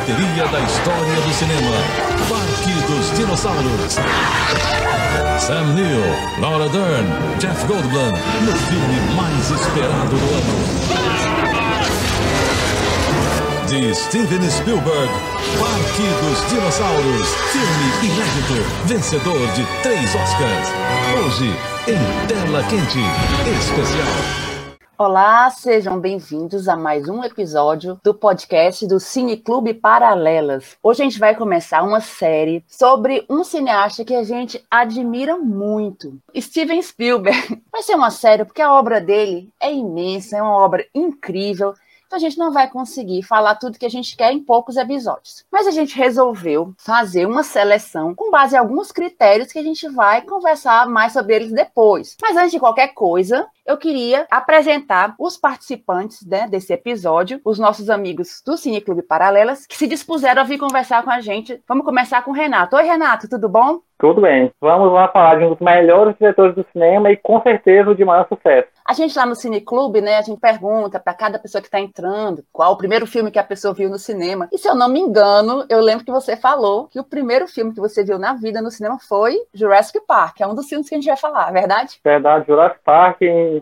bilheteria da história do cinema. Parque dos Dinossauros. Sam Neill, Laura Dern, Jeff Goldblum, no filme mais esperado do ano. De Steven Spielberg, Parque dos Dinossauros, filme inédito, vencedor de três Oscars. Hoje, em Tela Quente, especial. Olá, sejam bem-vindos a mais um episódio do podcast do Cine Clube Paralelas. Hoje a gente vai começar uma série sobre um cineasta que a gente admira muito, Steven Spielberg. Vai ser uma série porque a obra dele é imensa, é uma obra incrível então a gente não vai conseguir falar tudo que a gente quer em poucos episódios. Mas a gente resolveu fazer uma seleção com base em alguns critérios que a gente vai conversar mais sobre eles depois. Mas antes de qualquer coisa, eu queria apresentar os participantes né, desse episódio, os nossos amigos do Cine Clube Paralelas, que se dispuseram a vir conversar com a gente. Vamos começar com o Renato. Oi, Renato, tudo bom? Tudo bem. Vamos lá falar de um dos melhores diretores do cinema e com certeza o de maior sucesso. A gente lá no Cine Clube, né, a gente pergunta para cada pessoa que está entrando qual o primeiro filme que a pessoa viu no cinema. E se eu não me engano, eu lembro que você falou que o primeiro filme que você viu na vida no cinema foi Jurassic Park, é um dos filmes que a gente vai falar, é verdade? Verdade, Jurassic Park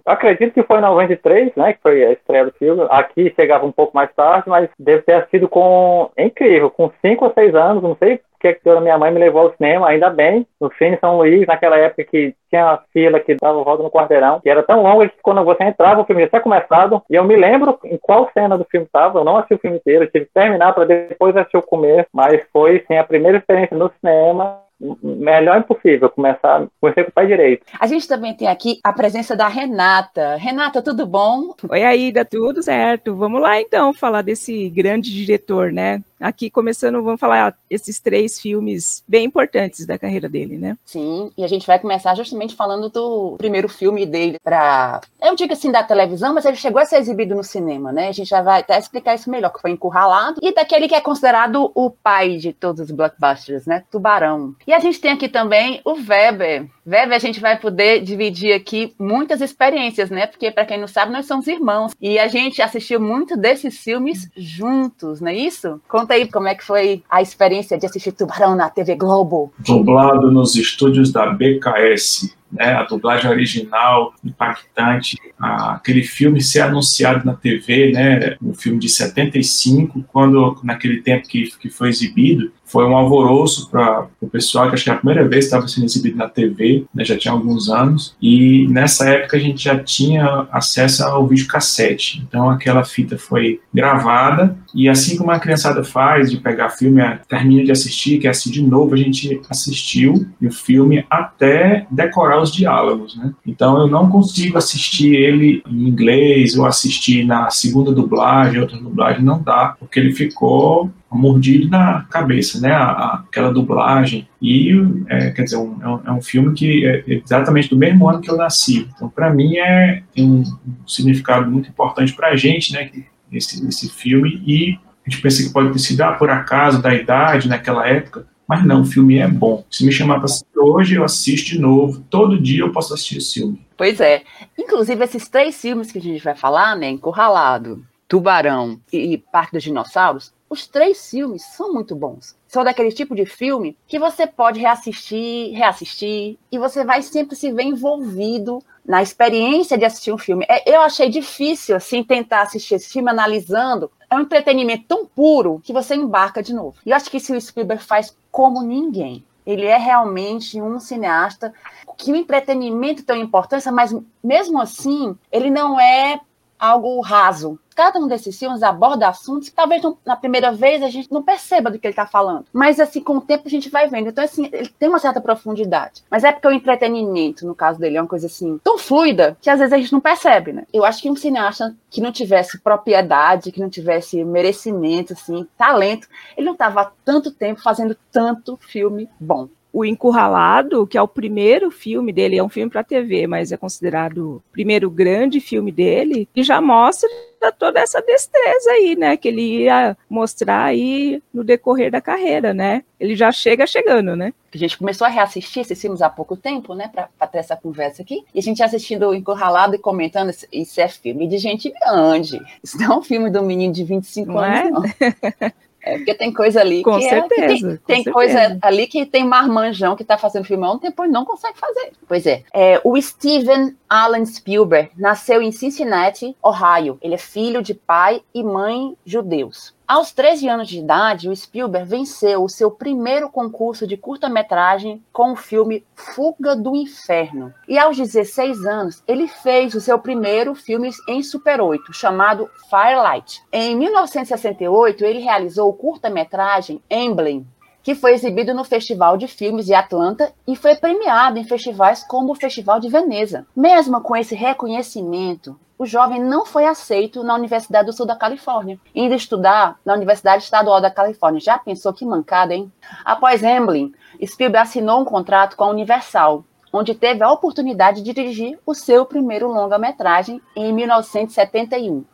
acredito que foi em 93, né, que foi a estreia do filme. Aqui chegava um pouco mais tarde, mas deve ter sido com... É incrível, com 5 ou 6 anos, não sei que a minha mãe me levou ao cinema, ainda bem, no Cine São Luís, naquela época que tinha uma fila que dava volta no quarteirão, que era tão longa que quando você entrava, o filme já tinha começado, e eu me lembro em qual cena do filme estava, eu não assisti o filme inteiro, eu tive que terminar para depois assistir o começo, mas foi, sim, a primeira experiência no cinema, melhor impossível começar, comecei com o pé direito. A gente também tem aqui a presença da Renata. Renata, tudo bom? Oi, Aida, tudo certo. Vamos lá então falar desse grande diretor, né? Aqui começando, vamos falar esses três filmes bem importantes da carreira dele, né? Sim, e a gente vai começar justamente falando do primeiro filme dele para, eu digo assim da televisão, mas ele chegou a ser exibido no cinema, né? A gente já vai até explicar isso melhor, que foi Encurralado e daquele que é considerado o pai de todos os blockbusters, né? Tubarão. E a gente tem aqui também o Weber. Weber, a gente vai poder dividir aqui muitas experiências, né? Porque para quem não sabe, nós somos irmãos e a gente assistiu muito desses filmes juntos, não é isso? Com Conta aí como é que foi a experiência de assistir Tubarão na TV Globo. Dublado nos estúdios da BKS né, a dublagem original impactante, aquele filme ser anunciado na TV, né, um filme de 75, quando naquele tempo que, que foi exibido, foi um alvoroço para o pessoal, que acho que é a primeira vez que estava sendo exibido na TV, né, já tinha alguns anos, e nessa época a gente já tinha acesso ao videocassete, então aquela fita foi gravada, e assim como a criançada faz, de pegar filme, termina de assistir, quer assistir de novo, a gente assistiu o filme até decorar os diálogos, né? Então eu não consigo assistir ele em inglês ou assistir na segunda dublagem, outra dublagem, não dá, porque ele ficou mordido na cabeça, né? A, a, aquela dublagem. E, é, quer dizer, um, é, um, é, um, filme que é exatamente do mesmo ano que eu nasci. Então, para mim, é, tem um, um significado muito importante para a gente, né? Esse, esse filme. E a gente pensa que pode ter sido, ah, por acaso, da idade, naquela época. Mas não, o filme é bom. Se me chamar para assistir hoje, eu assisto de novo. Todo dia eu posso assistir esse filme. Pois é. Inclusive, esses três filmes que a gente vai falar, né? Encurralado, Tubarão e Parque dos Dinossauros, os três filmes são muito bons. São daquele tipo de filme que você pode reassistir, reassistir, e você vai sempre se ver envolvido na experiência de assistir um filme. É, eu achei difícil, assim, tentar assistir esse filme analisando. É um entretenimento tão puro que você embarca de novo. E eu acho que isso o Spielberg faz como ninguém. Ele é realmente um cineasta que o entretenimento tem importância, mas mesmo assim, ele não é algo raso. Cada um desses filmes aborda assuntos que talvez na primeira vez a gente não perceba do que ele está falando. Mas assim, com o tempo a gente vai vendo. Então, assim, ele tem uma certa profundidade. Mas é porque o entretenimento, no caso dele, é uma coisa assim, tão fluida que às vezes a gente não percebe, né? Eu acho que um cineasta que não tivesse propriedade, que não tivesse merecimento, assim, talento, ele não estava tanto tempo fazendo tanto filme bom o Encurralado, que é o primeiro filme dele, é um filme para TV, mas é considerado o primeiro grande filme dele, e já mostra toda essa destreza aí, né, que ele ia mostrar aí no decorrer da carreira, né? Ele já chega chegando, né? A gente começou a reassistir esses filmes há pouco tempo, né, para ter essa conversa aqui, e a gente assistindo o Encurralado e comentando, isso é filme de gente grande, isso não é um filme do menino de 25 não anos, é? não. É, porque tem coisa ali Com que, é- certeza, que tem, tem certeza. coisa ali que tem marmanjão que tá fazendo filme há um tempo e não consegue fazer. Pois é. É, O Steven Allen Spielberg nasceu em Cincinnati, Ohio. Ele é filho de pai e mãe judeus. Aos 13 anos de idade, o Spielberg venceu o seu primeiro concurso de curta-metragem com o filme Fuga do Inferno. E aos 16 anos, ele fez o seu primeiro filme em Super 8, chamado Firelight. Em 1968, ele realizou o curta-metragem Emblem, que foi exibido no Festival de Filmes de Atlanta e foi premiado em festivais como o Festival de Veneza. Mesmo com esse reconhecimento, o jovem não foi aceito na Universidade do Sul da Califórnia, indo estudar na Universidade Estadual da Califórnia. Já pensou que mancada, hein? Após Emblem, Spielberg assinou um contrato com a Universal, onde teve a oportunidade de dirigir o seu primeiro longa-metragem em 1971.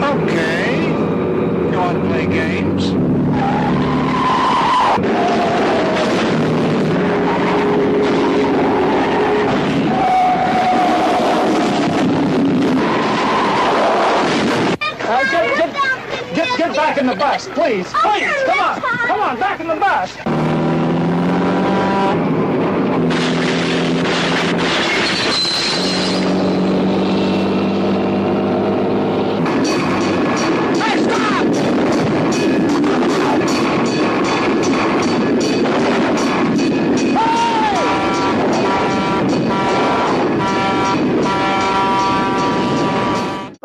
Okay. You want to play games? Back in the bus, please. Please, come on. Come on, back in the bus.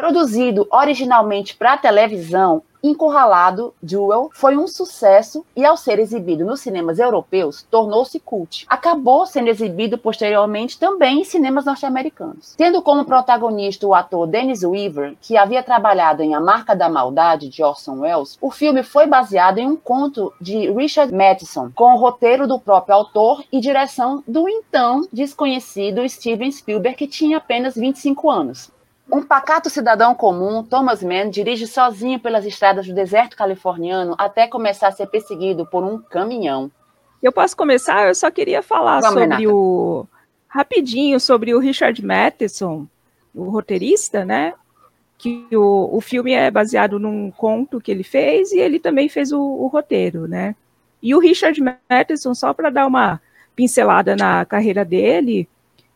Produzido originalmente para televisão, Encurralado Duel foi um sucesso e, ao ser exibido nos cinemas europeus, tornou-se cult. Acabou sendo exibido posteriormente também em cinemas norte-americanos. Tendo como protagonista o ator Dennis Weaver, que havia trabalhado em A Marca da Maldade de Orson Welles, o filme foi baseado em um conto de Richard Matheson, com o roteiro do próprio autor e direção do então desconhecido Steven Spielberg, que tinha apenas 25 anos. Um pacato cidadão comum, Thomas Mann dirige sozinho pelas estradas do deserto californiano até começar a ser perseguido por um caminhão. Eu posso começar? Eu só queria falar Vamos, sobre Renata. o. Rapidinho, sobre o Richard Matheson, o roteirista, né? Que o, o filme é baseado num conto que ele fez e ele também fez o, o roteiro, né? E o Richard Matheson, só para dar uma pincelada na carreira dele,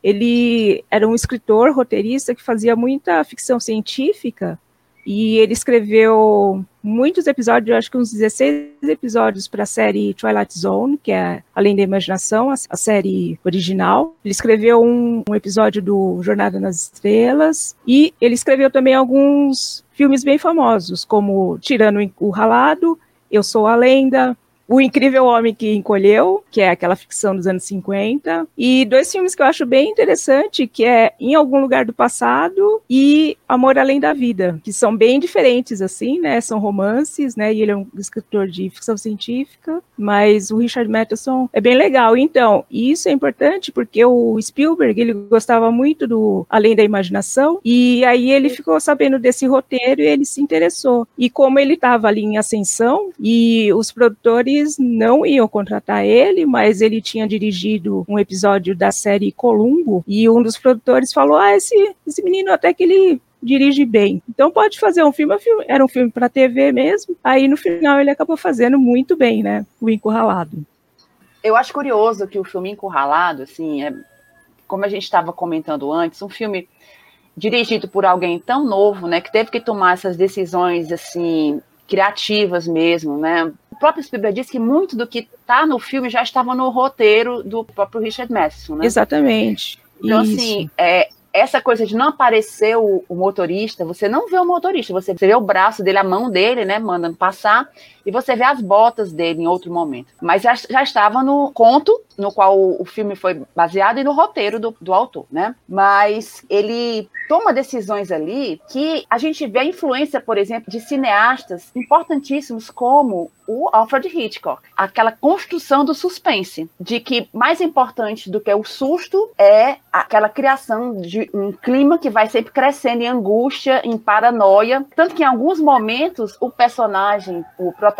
ele era um escritor, roteirista que fazia muita ficção científica e ele escreveu muitos episódios, acho que uns 16 episódios para a série Twilight Zone, que é Além da Imaginação, a, a série original. Ele escreveu um, um episódio do Jornada nas Estrelas e ele escreveu também alguns filmes bem famosos, como Tirando o Ralado, Eu Sou a Lenda, o Incrível Homem que Encolheu, que é aquela ficção dos anos 50, e dois filmes que eu acho bem interessante, que é Em Algum Lugar do Passado e Amor Além da Vida, que são bem diferentes, assim, né, são romances, né, e ele é um escritor de ficção científica, mas o Richard Matheson é bem legal, então, isso é importante porque o Spielberg, ele gostava muito do Além da Imaginação, e aí ele ficou sabendo desse roteiro e ele se interessou, e como ele estava ali em ascensão, e os produtores não iam contratar ele, mas ele tinha dirigido um episódio da série Columbo e um dos produtores falou: Ah, esse, esse menino até que ele dirige bem. Então pode fazer um filme, era um filme para TV mesmo. Aí no final ele acabou fazendo muito bem, né? O Encurralado. Eu acho curioso que o filme Encurralado, assim, é, como a gente estava comentando antes, um filme dirigido por alguém tão novo, né, que teve que tomar essas decisões assim criativas mesmo, né? O próprio Spielberg disse que muito do que está no filme já estava no roteiro do próprio Richard Matheson, né? Exatamente. Então, Isso. assim, é, essa coisa de não aparecer o, o, motorista, você não vê o motorista, você vê o braço dele, a mão dele, né, mandando passar, e você vê as botas dele em outro momento. Mas já, já estava no conto no qual o, filme foi baseado e no roteiro do, do autor, né? Mas ele toma decisões ali que a gente vê a influência, por exemplo, de cineastas importantíssimos como o Alfred Hitchcock. Aquela construção do suspense, de que mais importante do que o susto é aquela criação de um clima que vai sempre crescendo em angústia, em paranoia, tanto que em alguns momentos o personagem, o protagonista,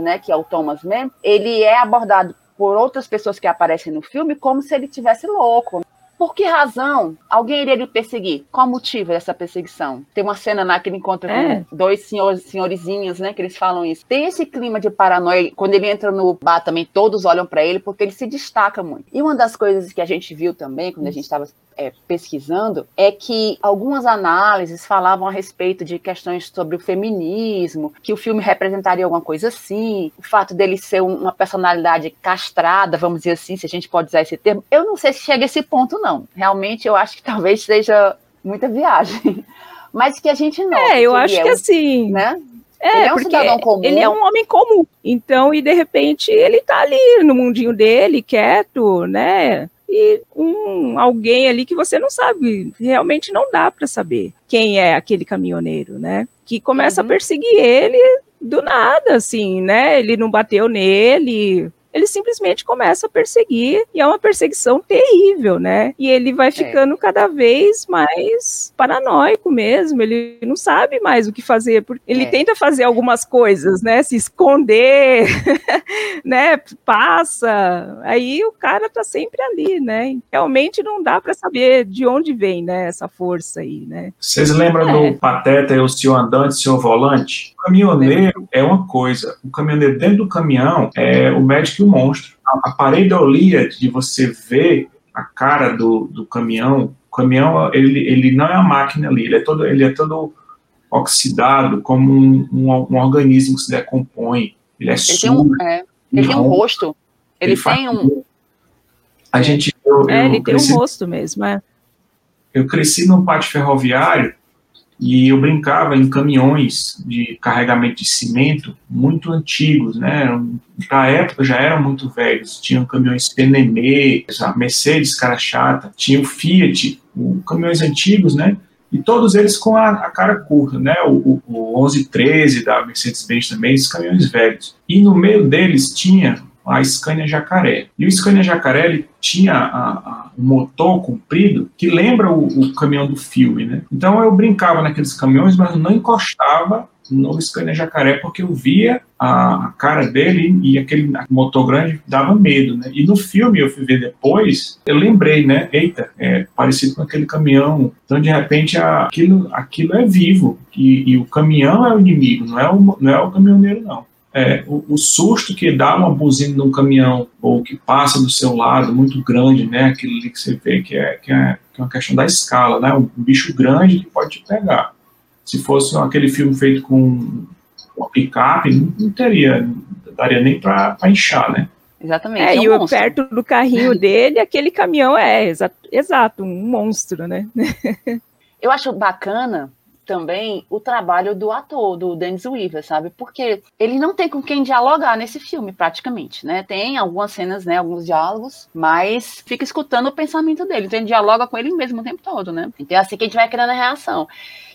né, que é o Thomas Mann, ele é abordado por outras pessoas que aparecem no filme como se ele tivesse louco. Por que razão alguém iria lhe perseguir? Qual o motivo dessa perseguição? Tem uma cena lá que ele encontra É. com dois senhores, senhorizinhos, né? Que eles falam isso. Tem esse clima de paranoia. Quando ele entra no bar também, todos olham pra ele porque ele se destaca muito. E uma das coisas que a gente viu também, quando a gente estava é, pesquisando, é que algumas análises falavam a respeito de questões sobre o feminismo, que o filme representaria alguma coisa assim, o fato dele ser um- uma personalidade castrada, vamos dizer assim, se a gente pode usar esse termo. Eu não sei se chega a esse ponto, não. Realmente, eu acho que talvez seja muita viagem. Mas que a gente nota. É, eu acho é que um- assim. Né? É, Ele é um porque cidadão comum. ele é um homem comum. Então, e de repente, ele tá ali no mundinho dele, quieto, né? E um alguém ali que você não sabe, realmente não dá para saber quem é aquele caminhoneiro, né? Que começa Uhum. a perseguir ele do nada, assim, né? Ele não bateu nele, ele simplesmente começa a perseguir e é uma perseguição terrível, né? E ele vai ficando cada vez mais paranoico mesmo, ele não sabe mais o que fazer, porque ele É. tenta fazer algumas coisas, né? Se esconder, né? Passa, aí o cara tá sempre ali, né? Realmente não dá para saber de onde vem, né? Essa força aí, né? Vocês lembram É. do Pateta e o senhor andante, senhor volante? O caminhoneiro é uma coisa, o caminhoneiro dentro do caminhão é o médico e o monstro. A, a pareidolia de você ver a cara do, do caminhão, o caminhão ele, ele não é uma máquina ali, ele é todo, ele é todo oxidado como um, um, um organismo que se decompõe. Ele é Ele tem sujo. um, é, ele tem um ronca, rosto. Ele, faz tem um. A gente, eu, É, eu ele tem cresci um rosto mesmo, é. eu cresci num pátio ferroviário e eu brincava em caminhões de carregamento de cimento muito antigos, né? Na época já eram muito velhos. Tinham caminhões Penemê, a Mercedes cara chata, tinha o Fiat, o, caminhões antigos, né? E todos eles com a, a cara curta, né? O, o, o 1113 da Mercedes-Benz também, esses caminhões velhos. E no meio deles tinha a Scania Jacaré. E o Scania Jacaré ele tinha a, a, um motor comprido que lembra o, o, caminhão do filme, né? Então eu brincava naqueles caminhões, mas não encostava no Scania Jacaré porque eu via a, a cara dele e aquele motor grande dava medo, né? E no filme eu fui ver depois, eu lembrei, né? Eita, é parecido com aquele caminhão. Então de repente aquilo, aquilo é vivo e, e o caminhão é o inimigo, não é o, não é o caminhoneiro não. É, o, o, susto que dá uma buzina num caminhão ou que passa do seu lado muito grande, né? Aquilo ali que você vê que é, que é, que é uma questão da escala, né? Um, um, bicho grande que pode te pegar. Se fosse aquele filme feito com uma picape, não, não teria, não daria nem para inchar, né? Exatamente. É, é um e o, perto do carrinho dele, aquele caminhão é exato, exato um monstro, né? Eu acho bacana também o trabalho do ator, do Dennis Weaver, sabe? Porque ele não tem com quem dialogar nesse filme, praticamente, né? Tem algumas cenas, né? Alguns diálogos, mas fica escutando o pensamento dele. Então ele dialoga com ele mesmo o tempo todo, né? Então é assim que a gente vai criando a reação.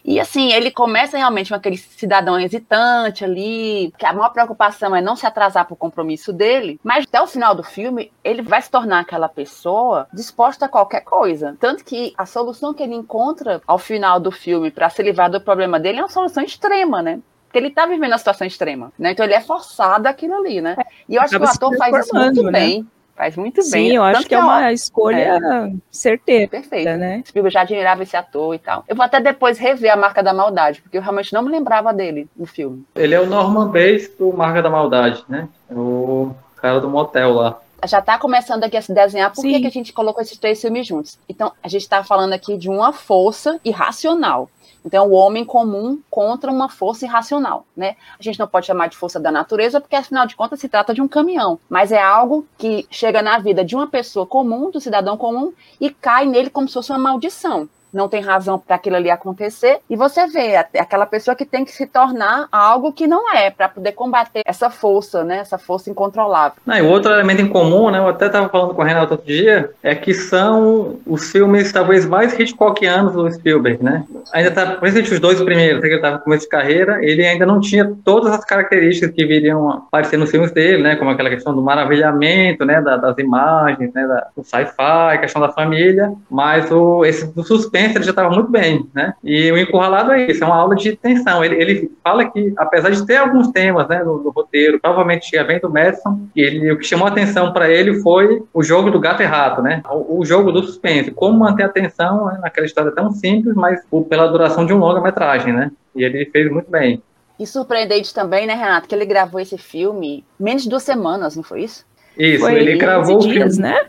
E assim, ele começa realmente com aquele cidadão hesitante ali, que a maior preocupação é não se atrasar para o compromisso dele, mas até o final do filme, ele vai se tornar aquela pessoa disposta a qualquer coisa. Tanto que a solução que ele encontra ao final do filme para se livrar do problema dele é uma solução extrema, né? Porque ele tá vivendo uma situação extrema, né? Então ele é forçado aquilo ali, né? E eu acho que o ator faz isso muito né? bem. Faz muito Sim, bem. eu acho que é uma escolha é. certeira. Perfeito. Né? Spielberg já admirava esse ator e tal. Eu vou até depois rever a Marca da Maldade, porque eu realmente não me lembrava dele no filme. Ele é o Norman Bates do Marca da Maldade, né? É o cara do motel lá. Já está começando aqui a se desenhar por que, que a gente colocou esses três filmes juntos. Então, a gente está falando aqui de uma força irracional. Então, o homem comum contra uma força irracional, né? A gente não pode chamar de força da natureza, porque afinal de contas se trata de um caminhão, mas é algo que chega na vida de uma pessoa comum, do cidadão comum, e cai nele como se fosse uma maldição. Não tem razão para aquilo ali acontecer, e você vê aquela pessoa que tem que se tornar algo que não é, para poder combater essa força, né? Essa força incontrolável. Não, e o outro elemento em comum, né? Eu até estava falando com a Renata outro dia, é que são os filmes talvez mais Hitchcockianos do Spielberg, né? Ainda tá, principalmente os dois primeiros, que ele estava no começo de carreira, ele ainda não tinha todas as características que viriam aparecer nos filmes dele, né? Como aquela questão do maravilhamento, né? Da, das imagens, né? Da, do sci-fi, questão da família, mas o, esse do suspense ele já estava muito bem, né? E o Encurralado é isso, é uma aula de tensão. Ele, ele fala que, apesar de ter alguns temas né, no, no roteiro, provavelmente tinha bem do Madison, ele, o que chamou a atenção para ele foi o jogo do gato e rato, né? O, o jogo do suspense, como manter a atenção né, naquela história tão simples, mas pela duração de um longa-metragem, né? E ele fez muito bem. E surpreendente também, né, Renato, que ele gravou esse filme menos de duas semanas, não foi isso? Isso, Foi ele gravou o dias, filme. né?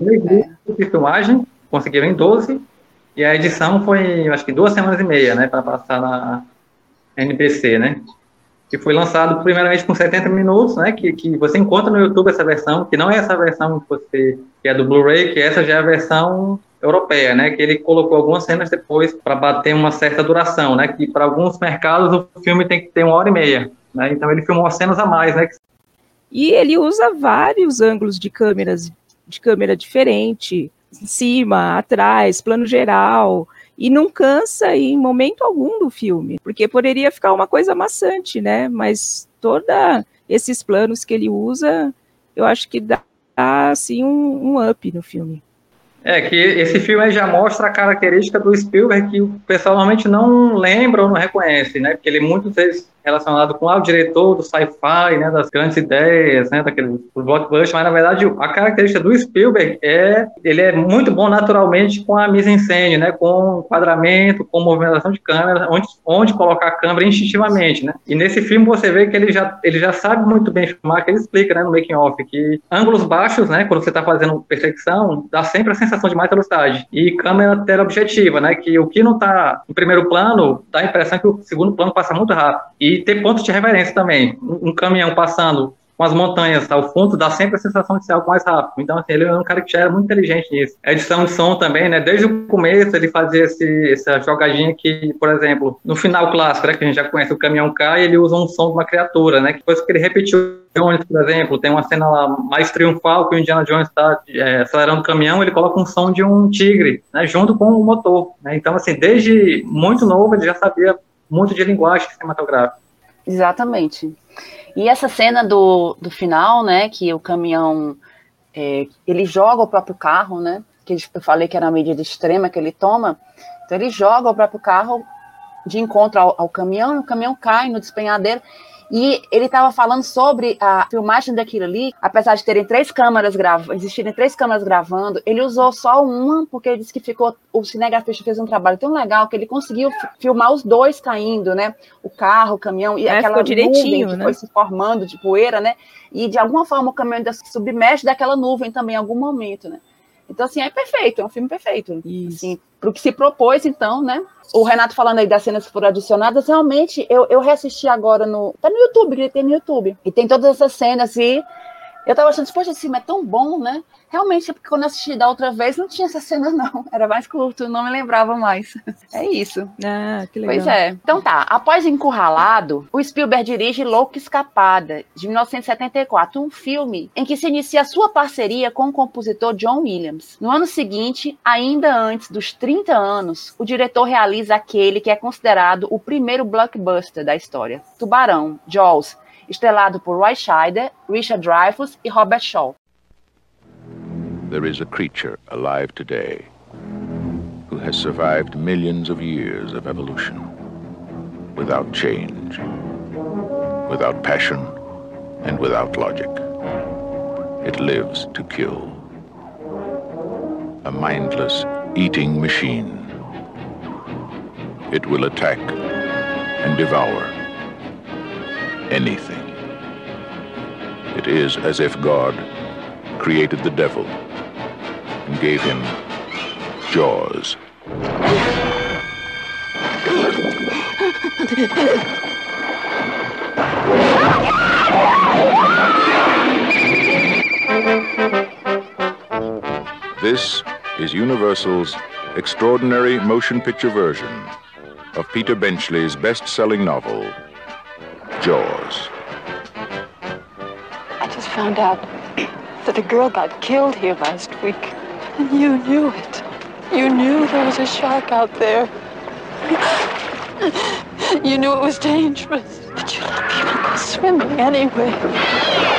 Dias de filmagem, conseguiram em 12, e a edição foi, acho que duas semanas e meia, né, para passar na NBC, né? Que foi lançado primeiramente com 70 minutos, né, que, que você encontra no YouTube essa versão, que não é essa versão que você que é do Blu-ray, que essa já é a versão europeia, né, que ele colocou algumas cenas depois para bater uma certa duração, né, que para alguns mercados o filme tem que ter uma hora e meia, né? Então ele filmou as cenas a mais, né? E ele usa vários ângulos de câmeras, de câmera diferente, em cima, atrás, plano geral, e não cansa em momento algum do filme, porque poderia ficar uma coisa maçante, né? Mas toda esses planos que ele usa, eu acho que dá assim um, um up no filme. É, que esse filme já mostra a característica do Spielberg que o pessoal normalmente não lembra ou não reconhece, né? Porque ele muitas vezes relacionado com ah, o diretor do sci-fi, né, das grandes ideias, né, daquele blockbuster, mas na verdade a característica do Spielberg é ele é muito bom naturalmente com a mise-en-scène, né, com enquadramento, com movimentação de câmera, onde, onde colocar a câmera instintivamente, né. E nesse filme você vê que ele já ele já sabe muito bem filmar, que ele explica, né, no making off, que ângulos baixos, né, quando você está fazendo perseguição, dá sempre a sensação de mais velocidade e câmera teleobjetiva, né, que o que não está em primeiro plano dá a impressão que o segundo plano passa muito rápido. E ter pontos de referência também. Um, um caminhão passando com as montanhas ao fundo dá sempre a sensação de ser algo mais rápido. Então, assim, ele é um cara que já era muito inteligente nisso. A edição de som também, né? Desde o começo ele fazia esse, essa jogadinha que, por exemplo, no final clássico, né, que a gente já conhece, o caminhão cai, ele usa um som de uma criatura, né? Que depois que ele repetiu Jones, por exemplo, tem uma cena lá mais triunfal que o Indiana Jones está é, acelerando o caminhão, ele coloca um som de um tigre, né? Junto com o motor. Né? Então, assim, desde muito novo ele já sabia muito de linguagem cinematográfica. Exatamente. E essa cena do, do final, né, que o caminhão, é, ele joga o próprio carro, né, que eu falei que era a medida extrema que ele toma, então ele joga o próprio carro de encontro ao, ao caminhão, e o caminhão cai no despenhadeiro, e ele estava falando sobre a filmagem daquilo ali, apesar de terem três câmeras gravando, existirem três câmeras gravando, ele usou só uma, porque ele disse que ficou, o cinegrafista fez um trabalho tão legal que ele conseguiu filmar os dois caindo, né? O carro, o caminhão e É, aquela ficou direitinho, nuvem que né? foi se formando de poeira, né? E de alguma forma o caminhão ainda se submerge daquela nuvem também em algum momento, né? Então, assim, é perfeito, é um filme perfeito. Isso. Assim, para o que se propôs, então, né? O Renato falando aí das cenas que foram adicionadas, realmente, eu, eu reassisti agora no. Tá no YouTube, que tem no YouTube. E tem todas essas cenas e eu tava achando, poxa, esse filme é tão bom, né? Realmente, é porque quando eu assisti da outra vez, não tinha essa cena, não. Era mais curto, não me lembrava mais. É isso. Ah, que legal. Pois é. Então tá, após Encurralado, o Spielberg dirige Louca Escapada, de 1974, um filme em que se inicia a sua parceria com o compositor John Williams. No ano seguinte, ainda antes dos 30 anos, o diretor realiza aquele que é considerado o primeiro blockbuster da história, Tubarão, Jaws, por Roy Scheider, Richard Dreyfuss e Robert Shaw. There is a creature alive today who has survived millions of years of evolution without change, without passion, and without logic. It lives to kill. A mindless eating machine. It will attack and devour anything. It is as if God created the devil and gave him jaws. This is Universal's extraordinary motion picture version of Peter Benchley's best selling novel, Jaws. I just found out that a girl got killed here last week. And you knew it. You knew there was a shark out there. You knew it was dangerous. But you let people go swimming anyway.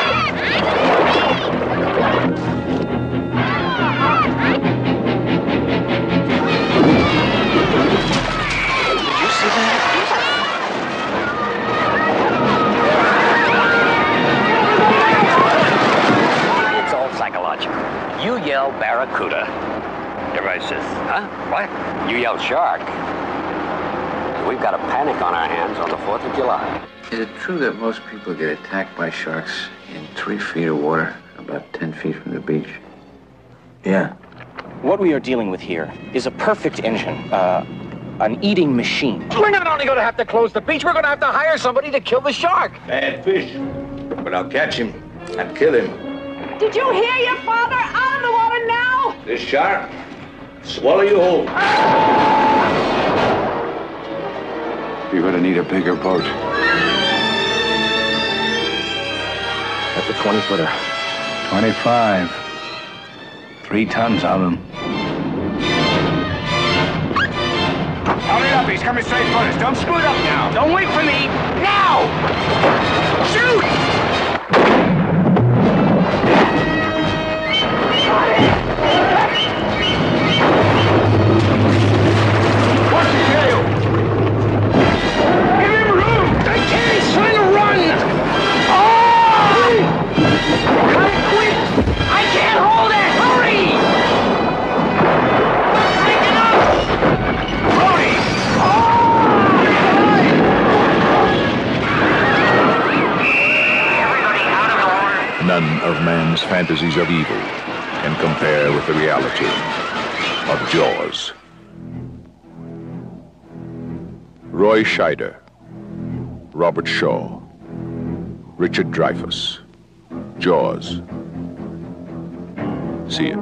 Barracuda. Everybody says, huh? What? You yell shark. We've got a panic on our hands on the 4th of July. Is it true that most people get attacked by sharks in three feet of water, about 10 feet from the beach? Yeah. What we are dealing with here is a perfect engine, uh, an eating machine. We're not only going to have to close the beach, we're going to have to hire somebody to kill the shark. Bad fish. But I'll catch him and kill him. Did you hear your father? This shark, swallow you whole. You're gonna need a bigger boat. That's a 20 footer. 25. Three tons of them. Hurry up, he's coming straight for us. Don't screw it up now. Don't wait for me. Now! Shoot! None of man's fantasies of evil can compare with the reality of Jaws. Roy Scheider, Robert Shaw, Richard Dreyfuss, Jaws. See it.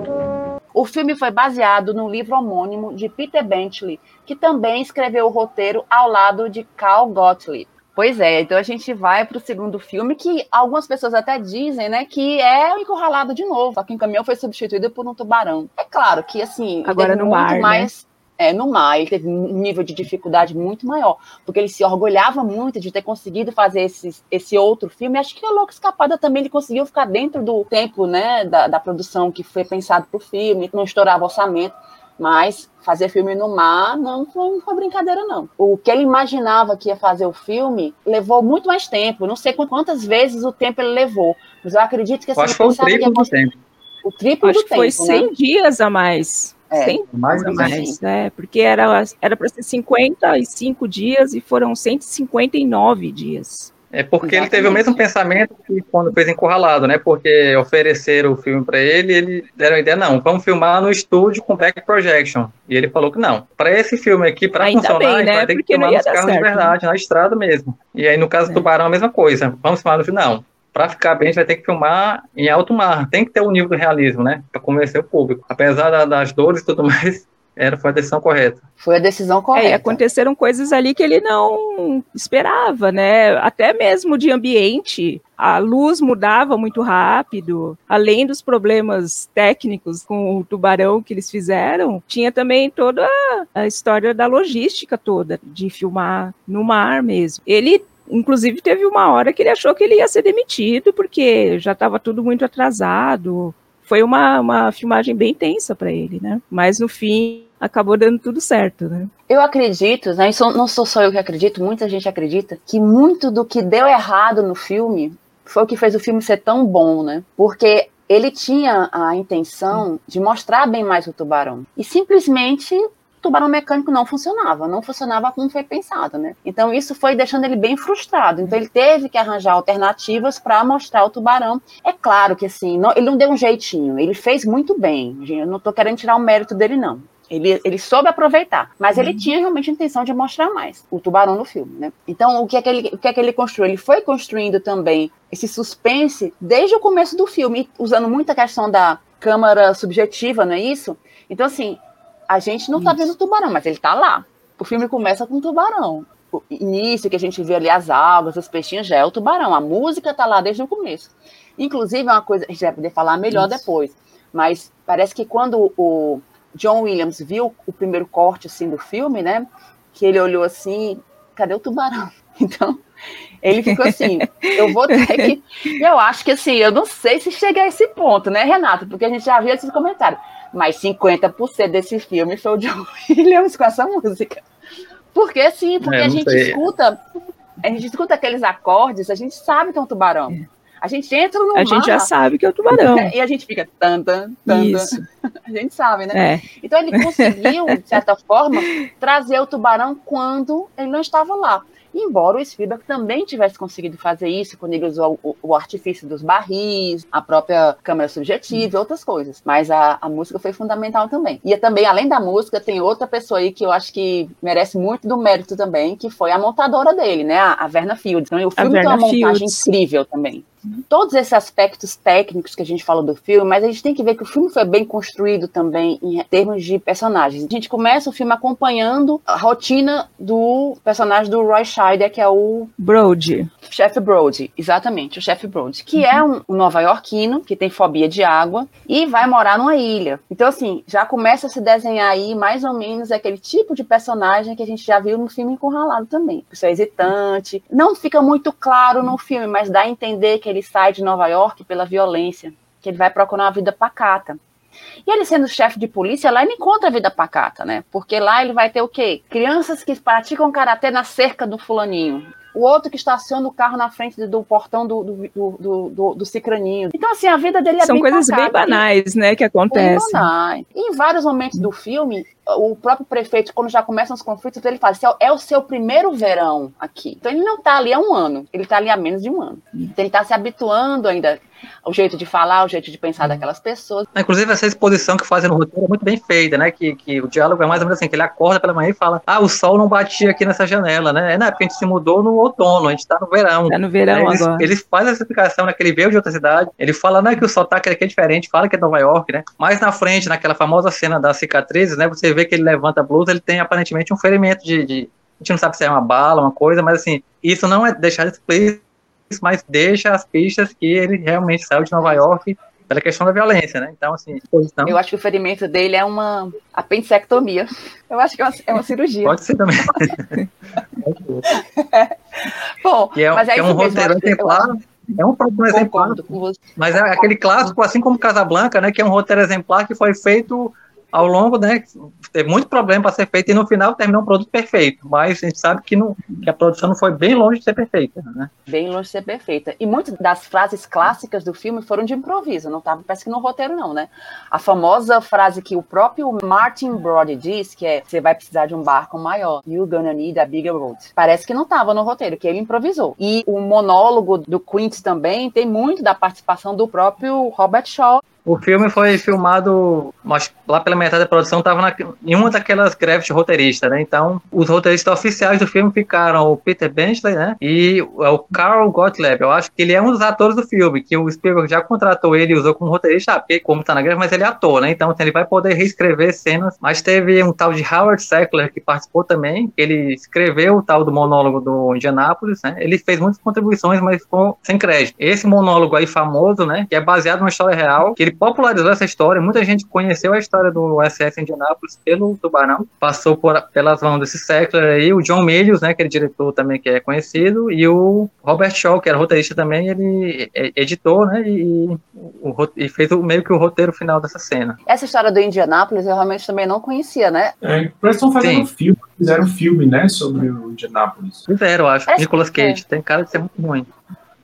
O filme foi baseado no livro homônimo de Peter Bentley, que também escreveu o roteiro ao lado de Carl Gottlieb. Pois é, então a gente vai para o segundo filme, que algumas pessoas até dizem, né, que é o encurralado de novo, só que o caminhão foi substituído por um tubarão. É claro que, assim, Agora no mar, né? mais... É, no mar, ele teve um nível de dificuldade muito maior, porque ele se orgulhava muito de ter conseguido fazer esse, esse outro filme. Acho que o Louco Escapada também ele conseguiu ficar dentro do tempo, né, da, da produção que foi pensado para o filme, não estourava orçamento. Mas fazer filme no mar não foi, não foi brincadeira, não. O que ele imaginava que ia fazer o filme levou muito mais tempo. Não sei quantas vezes o tempo ele levou. Mas eu acredito que assim, acho que foi o ele pensava que triplo do tempo. o triplo Acho do que tempo, foi 100 né? dias a mais. É, 100 mais dias a ou menos. mais, né? Porque era era para ser 55 dias e foram 159 dias. É porque ele teve o mesmo pensamento que quando fez Encurralado, né? Porque ofereceram o filme para ele, ele deram a ideia, não, vamos filmar no estúdio com back projection. E ele falou que não. Para esse filme aqui, para funcionar, bem, a gente né? vai ter que Porque não filmar nos carros de certo, né? verdade, na estrada mesmo. E aí, no caso do Tubarão, a mesma coisa. Vamos filmar no filme? Não. Para ficar bem, a gente vai ter que filmar em alto mar. Tem que ter um nível de realismo, né? Para convencer o público. Apesar da- das dores e tudo mais, era, foi a decisão correta. Foi a decisão É, correta. e aconteceram coisas ali que ele não esperava, né? Até mesmo de ambiente, a luz mudava muito rápido. Além dos problemas técnicos com o tubarão que eles fizeram, tinha também toda a história da logística toda, de filmar no mar mesmo. Ele Inclusive, teve uma hora que ele achou que ele ia ser demitido, porque já estava tudo muito atrasado. Foi uma, uma filmagem bem tensa para ele, né? Mas no fim, acabou dando tudo certo, né? Eu acredito, né, isso não sou só eu que acredito, muita gente acredita, que muito do que deu errado no filme foi o que fez o filme ser tão bom, né? Porque ele tinha a intenção de mostrar bem mais o tubarão. E simplesmente tubarão mecânico não funcionava, não funcionava como foi pensado, né? Então isso foi deixando ele bem frustrado. Então ele teve que arranjar alternativas para mostrar o tubarão. É claro que assim, não- ele não deu um jeitinho, ele fez muito bem. Eu não tô querendo tirar o mérito dele, não. Ele, ele soube aproveitar, mas ele tinha realmente a intenção de mostrar mais o tubarão no filme, né? Então, o que, é que ele, o que é que ele construiu? Ele foi construindo também esse suspense desde o começo do filme, usando muita questão da câmara subjetiva, não é isso? Então, assim, a gente não tá vendo o tubarão, mas ele tá lá. O filme começa com o tubarão. O início que a gente vê ali as algas, os peixinhos, já é o tubarão. A música tá lá desde o começo. Inclusive, é uma coisa, a gente vai poder falar melhor Isso. depois, mas parece que quando o John Williams viu o primeiro corte assim do filme, né? Que ele olhou assim, cadê o tubarão? Então, ele ficou assim, eu vou ter que. Eu acho que assim, eu não sei se chega a esse ponto, né, Renato? Porque a gente já viu esses comentários. Mas 50% desse filme foi o John Williams com essa música. Porque sim, porque É, a gente sei. escuta, a gente escuta aqueles acordes, a gente sabe que é um tubarão. A gente entra no A mar. gente já sabe que é o tubarão. E a gente fica tan, tan, tan, Isso. A gente sabe, né? É. Então ele conseguiu, de certa forma, trazer o tubarão quando ele não estava lá. Embora o Spielberg também tivesse conseguido fazer isso quando ele usou o, o artifício dos barris, a própria câmera subjetiva e outras coisas. Mas a, a música foi fundamental também. E também, além da música, tem outra pessoa aí que eu acho que merece muito do mérito também, que foi a montadora dele, né? A, a Verna Fields. Então, o filme tem uma montagem Fields. incrível também todos esses aspectos técnicos que a gente falou do filme, mas a gente tem que ver que o filme foi bem construído também em termos de personagens. A gente começa o filme acompanhando a rotina do personagem do Roy Scheider, que é o Brody. chefe Brody, exatamente, o chefe Brody, que é um, um nova-iorquino que tem fobia de água e vai morar numa ilha. Então, assim, já começa a se desenhar aí mais ou menos aquele tipo de personagem que a gente já viu no filme Encurralado também. Pessoa hesitante. Não fica muito claro no filme, mas dá a entender que ele sai de Nova York pela violência, que ele vai procurar uma vida pacata. E ele sendo chefe de polícia, lá ele encontra a vida pacata, né? Porque lá ele vai ter o quê? Crianças que praticam karatê na cerca do fulaninho. O outro que estaciona o carro na frente do portão do, do, do, do, do, cicraninho. Então, assim, a vida dele é São bem coisas bem pacata. banais, né, que Bem acontecem. banais. E em vários momentos do filme, o próprio prefeito, quando já começam os conflitos, ele fala: "Esse é o- seu primeiro verão aqui. Então ele não está ali há um ano, ele está ali há menos de um ano. Então ele está se habituando ainda ao jeito de falar, ao jeito de pensar daquelas pessoas. Inclusive, essa exposição que fazem no roteiro é muito bem feita, né? Que, que o diálogo é mais ou menos assim, que ele acorda pela manhã e fala, ah, o sol não batia aqui nessa janela, né? É, não, é porque a gente se mudou no outono, a gente tá no verão. Tá no verão agora. Eles fazem essa explicação, né? Que ele veio de outra cidade, ele fala, não, é que o sotaque aqui é diferente, fala que é Nova York, né? Mas na frente, naquela famosa cena das cicatrizes, né? Você vê que ele levanta a blusa, ele tem aparentemente um ferimento de... de- a gente não sabe se é uma bala, uma coisa, mas assim, isso não é deixar de explícito, mas deixa as pistas que ele realmente saiu de Nova York pela questão da violência, né? Então, assim, exposição. Eu acho que o ferimento dele é uma apendicectomia. Eu acho que é uma, é uma cirurgia. Pode ser também. Bom, Que é, mas é é um roteiro exemplar. É um próprio exemplar. você. Mas é aquele clássico, assim como Casablanca, né? Que é um roteiro exemplar que foi feito ao longo, né? Teve muito problema para ser feito e no final terminou um produto perfeito. Mas a gente sabe que, não, que a produção não foi bem longe de ser perfeita, né? Bem longe de ser perfeita. E muitas das frases clássicas do filme foram de improviso, não estava, parece que no roteiro, não, né? A famosa frase que o próprio Martin Brody diz, que é: você vai precisar de um barco maior. You're gonna need a bigger boat. Parece que não estava no roteiro, que ele improvisou. E o monólogo do Quint também tem muito da participação do próprio Robert Shaw. O filme foi filmado, mas lá pela metade da produção estava em uma daquelas greves de roteirista, né? Então, os roteiristas oficiais do filme ficaram o Peter Benchley, né? E o o Carl Gottlieb. Eu acho que ele é um dos atores do filme, que o Spielberg já contratou ele e usou como roteirista, porque como tá na greve, mas ele é ator, né? Então, assim, ele vai poder reescrever cenas. Mas teve um tal de Howard Sackler que participou também, ele escreveu o tal do monólogo do Indianápolis, né? Ele fez muitas contribuições, mas com, sem crédito. Esse monólogo aí famoso, né? Que é baseado numa história real, que ele popularizou essa história. Muita gente conheceu a história do SS Indianapolis pelo Tubarão. Passou por, pelas mãos desse Sackler aí, o John Milius, né? Que é diretor também que é conhecido, e o Robert Shaw, que era roteirista também, ele é- editou, né? E, o, e fez o, meio que o roteiro final dessa cena. Essa história do Indianápolis eu realmente também não conhecia, né? É, parece estão fazendo Sim. um filme, fizeram um filme, né, sobre o Indianápolis. Fizeram, acho. Parece Nicolas Cage. Tem cara de ser muito ruim.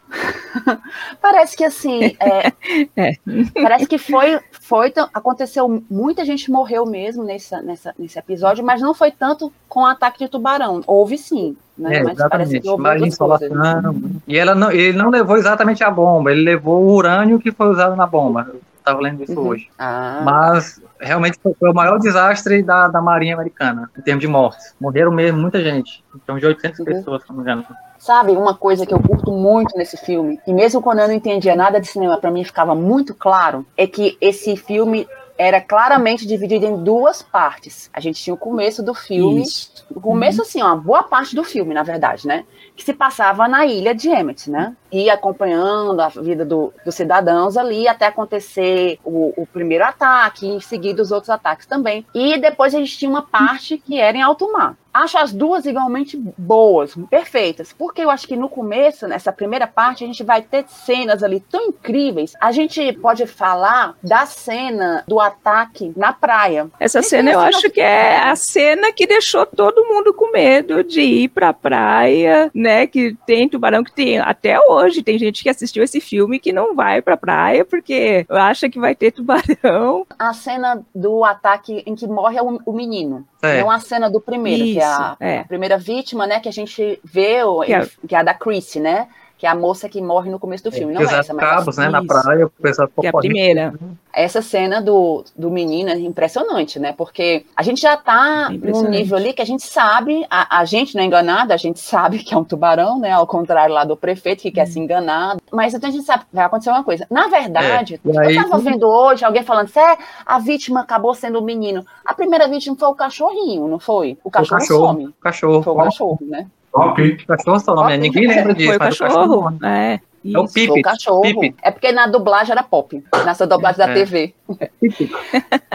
Parece que assim, é, É. parece que foi, foi, aconteceu, muita gente morreu mesmo nessa, nessa, nesse episódio, mas não foi tanto com o ataque de tubarão. Houve sim, né? É, mas parece que houve coisas. insolação. E ela não, ele não levou exatamente a bomba, ele levou o urânio que foi usado na bomba. Eu estava lendo isso Uhum. hoje. Ah, Mas realmente foi, foi o maior desastre da, da Marinha Americana, em termos de mortes. Morreram mesmo muita gente. Então, de 800 Uhum. pessoas, se não me engano. Sabe, uma coisa que eu curto muito nesse filme, e mesmo quando eu não entendia nada de cinema, pra mim ficava muito claro, é que esse filme era claramente dividido em duas partes. A gente tinha o começo do filme, Isso. o começo, assim, uma boa parte do filme, na verdade, né? Que se passava na ilha de Emmett, né? E acompanhando a vida do- dos cidadãos ali até acontecer o, o primeiro ataque, em seguida os outros ataques também. E depois a gente tinha uma parte que era em alto mar. Acho as duas igualmente boas, perfeitas. Porque eu acho que no começo, nessa primeira parte, a gente vai ter cenas ali tão incríveis. A gente pode falar da cena do ataque na praia. Essa cena eu acho que é a cena que deixou todo mundo com medo de ir pra praia, né? Que tem tubarão que tem até hoje. Tem gente que assistiu esse filme que não vai pra praia porque acha que vai ter tubarão. A cena do ataque em que morre o, menino. É. Não a cena do primeiro, que é a, é. a primeira vítima, né? Que a gente vê, Que é- que é a da Chrissy, né? Que é a moça que morre no começo do filme. Não é essa, mas cabos, a- né, na praia, o pessoal ficou correndo. Essa cena do, do menino é impressionante, né? Porque a gente já tá num impressionante. nível ali que a gente sabe, a, a gente não é enganado, a gente sabe que é um tubarão, né? Ao contrário lá do prefeito que quer se enganar. Mas então a gente sabe que vai acontecer uma coisa. Na verdade, É, aí- eu tava vendo hoje alguém falando é, a vítima acabou sendo o menino. A primeira vítima foi o cachorrinho, não foi? O O cachorro, cachorro, some. cachorro. Foi o cachorro, né? Top. Cachorro só nome, ninguém lembra disso. Foi o mas o cachorro. É. É o Pipe. cachorro. Pipe. É porque na dublagem era pop. Nessa dublagem da É. TV.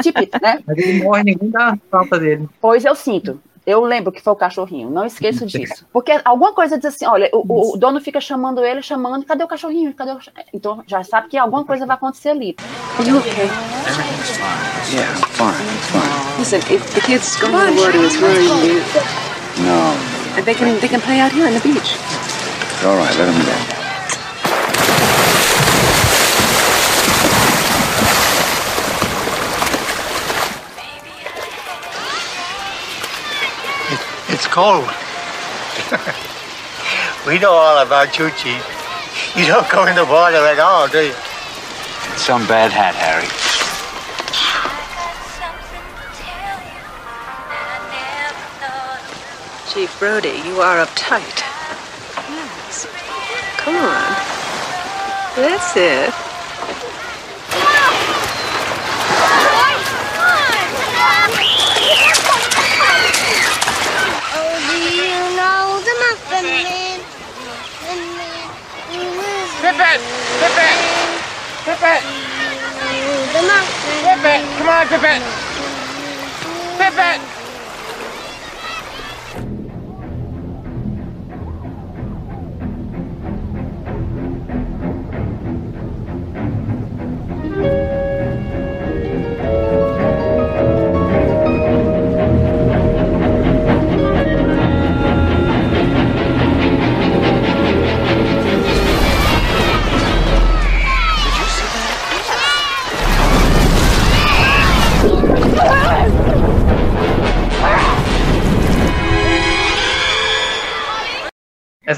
Tipe, né? Mas ele morre, ninguém dá falta dele. Pois eu sinto. Eu lembro que foi o cachorrinho, não esqueço disso. Porque alguma coisa diz assim: olha, o, o dono fica chamando ele, chamando, cadê o cachorrinho? Cadê o cachorrinho? Então já sabe que alguma coisa vai acontecer ali. You okay? Everything's fine. Yeah, I'm fine. Fine. Listen, if the kids go in the water, it's worrying you. No, And they can they can play out here on the beach. all right. Let them go. It's cold. we know all about you, Chief. You don't go in the water at all, do you? It's some bad hat, Harry. Chief Brody, you are uptight. Yes. Come on. That's it. Pippet! Pippet! Pippet! Pippet! Come on, Pippet! Pippet!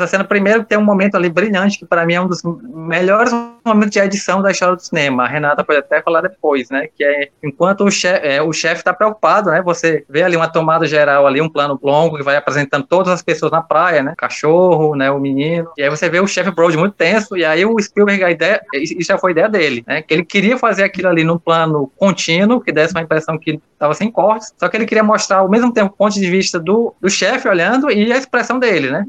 Essa cena, primeiro, tem um momento ali brilhante, que para mim é um dos melhores momentos de edição da história do cinema. A Renata pode até falar depois, né? Que é enquanto o chefe é, o chefe está preocupado, né? Você vê ali uma tomada geral ali, um plano longo que vai apresentando todas as pessoas na praia, né? Cachorro, né? O menino. E aí você vê o chefe Brody muito tenso, e aí o Spielberg, a ideia, isso já foi ideia dele, né? Que ele queria fazer aquilo ali num plano contínuo, que desse uma impressão que estava sem cortes, só que ele queria mostrar ao mesmo tempo o ponto de vista do, do chefe olhando e a expressão dele, né?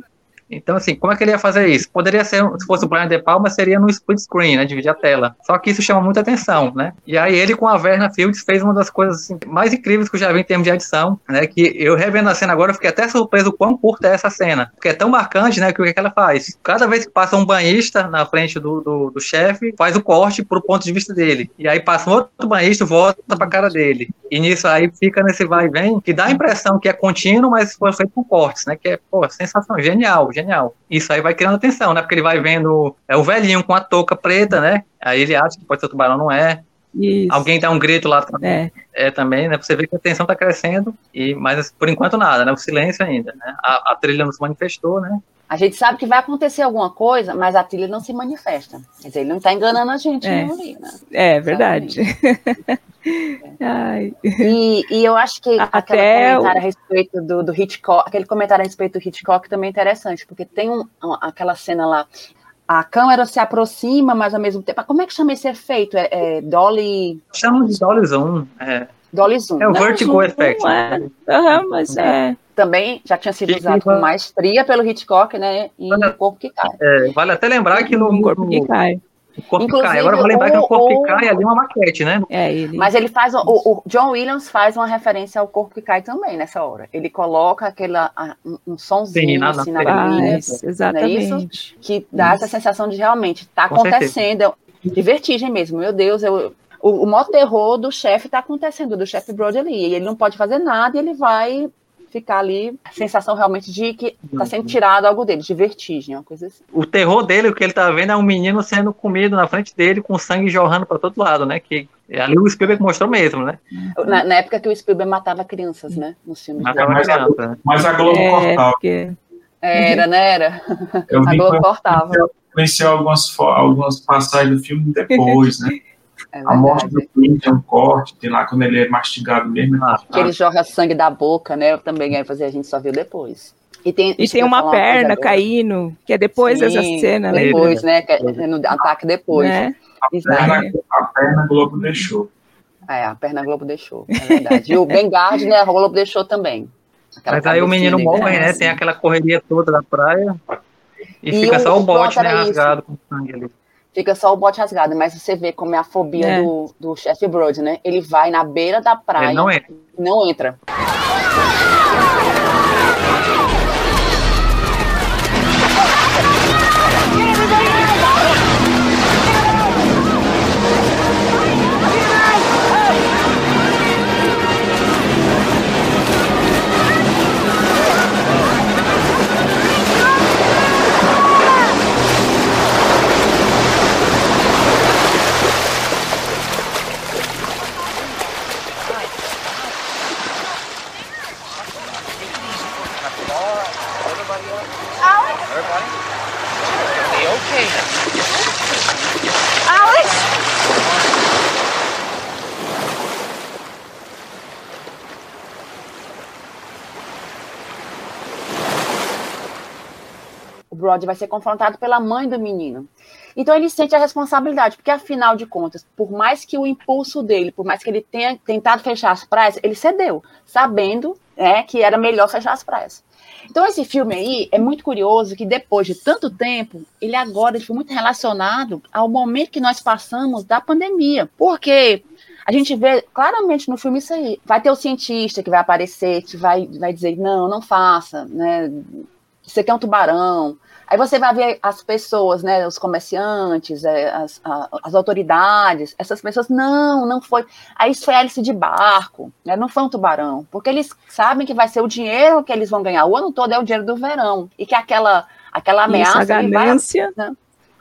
Então, assim, como é que ele ia fazer isso? Poderia ser, se fosse o Brian De Palma, seria no split screen, né? Dividir a tela. Só que isso chama muita atenção, né? E aí ele, com a Verna Fields, fez uma das coisas assim, mais incríveis que eu já vi em termos de edição, né? Que eu revendo a cena agora, eu fiquei até surpreso o quão curta é essa cena. Porque é tão marcante, né? Que o que, é que ela faz? Cada vez que passa um banhista na frente do, do, do chefe, faz o corte pro ponto de vista dele. E aí passa um outro banhista, volta pra cara dele. E nisso aí fica nesse vai e vem, que dá a impressão que é contínuo, mas foi feito com cortes, né? Que é, pô, sensação, genial, genial. Isso aí vai criando atenção, né? Porque ele vai vendo é o velhinho com a touca preta, né? Aí ele acha que pode ser o tubarão, não é. Isso. Alguém dá um grito lá também. É. É, também, né? Você vê que a tensão tá crescendo, e, mas por enquanto nada, né? O silêncio ainda, né? A, a trilha não se manifestou, né? A gente sabe que vai acontecer alguma coisa, mas a trilha não se manifesta. Quer dizer, ele não está enganando a gente, É. não, né? É verdade. Ai. E, e eu acho que Até o- comentário a respeito do, do Hitchcock, aquele comentário a respeito do Hitchcock também é interessante, porque tem um, um- aquela cena lá, a câmera se aproxima, mas ao mesmo tempo. Como é que chama esse efeito? É, é Dolly. Chamam de Dolly Zoom. É, Dolly Zoom. é o né? Vertigo Zoom, Effect. é. Aham, mas é. Também já tinha sido usado com maestria pelo Hitchcock, né? E o corpo que cai. É, vale até lembrar que no, Um corpo que no- cai. O corpo que cai. Agora eu vou lembrar que o corpo que cai ali é uma maquete, né? É, ele. Mas ele faz. O, o John Williams faz uma referência ao corpo que cai também nessa hora. Ele coloca aquela, um, um sonzinho Sim, na- assim na Faz, exatamente. é isso? Que dá essa sensação de realmente tá Com certeza. acontecendo. é De vertigem mesmo. Meu Deus, eu. O, o modo terror do chefe tá acontecendo, do chefe Brody ali. E ele não pode fazer nada e ele vai ficar ali. A sensação realmente de que tá sendo tirado algo dele, de vertigem, uma coisa assim. O terror dele, o que ele tá vendo é um menino sendo comido na frente dele com sangue jorrando pra todo lado, né? Que ali o Spielberg mostrou mesmo, né? Na, na época que o Spielberg matava crianças, né? Nos filmes Matava dele. Mas a, criança, né? mas a Globo É, cortava. porque Era, né? Era. Eu A Globo cortava. conheceu algumas, algumas passagens do filme depois, né? É A morte do Clint é um corte, tem lá quando ele é mastigado mesmo. Ah, Que ele jorra sangue da boca, né? Também aí fazer a gente só viu depois. E tem, E tem eu uma perna caindo, que é depois dessa cena, né? Depois, né? que é no ataque depois. Né? A perna, a perna Globo deixou. É, a perna Globo deixou, é verdade. E o Bengard, né? A Globo deixou também. Aquela Mas aí o menino morre, né? assim. Tem aquela correria toda da praia. E, E fica o- só o bote, né? Rasgado com sangue ali. Fica só o bote rasgado, mas você vê como é a fobia É. do, do chefe Brody, né? Ele vai na beira da praia. Ele não entra. Não entra. Brody vai ser confrontado pela mãe do menino. Então ele sente a responsabilidade, porque afinal de contas, por mais que o impulso dele, por mais que ele tenha tentado fechar as praias, ele cedeu, sabendo né, que era melhor fechar as praias. Então esse filme aí é muito curioso que depois de tanto tempo, ele agora ele foi muito relacionado ao momento que nós passamos da pandemia. Porque a gente vê claramente no filme isso aí. Vai ter o cientista que vai aparecer, que vai, vai dizer, não, não faça, né? Aqui é um tubarão. Aí você vai ver as pessoas, né, os comerciantes, é, as, as autoridades, essas pessoas, não, não foi. Aí isso foi hélice de barco, né, não foi um tubarão, porque eles sabem que vai ser o dinheiro que eles vão ganhar o ano todo é o dinheiro do verão e que aquela aquela ameaça Isso, a ele vai- ganância. né,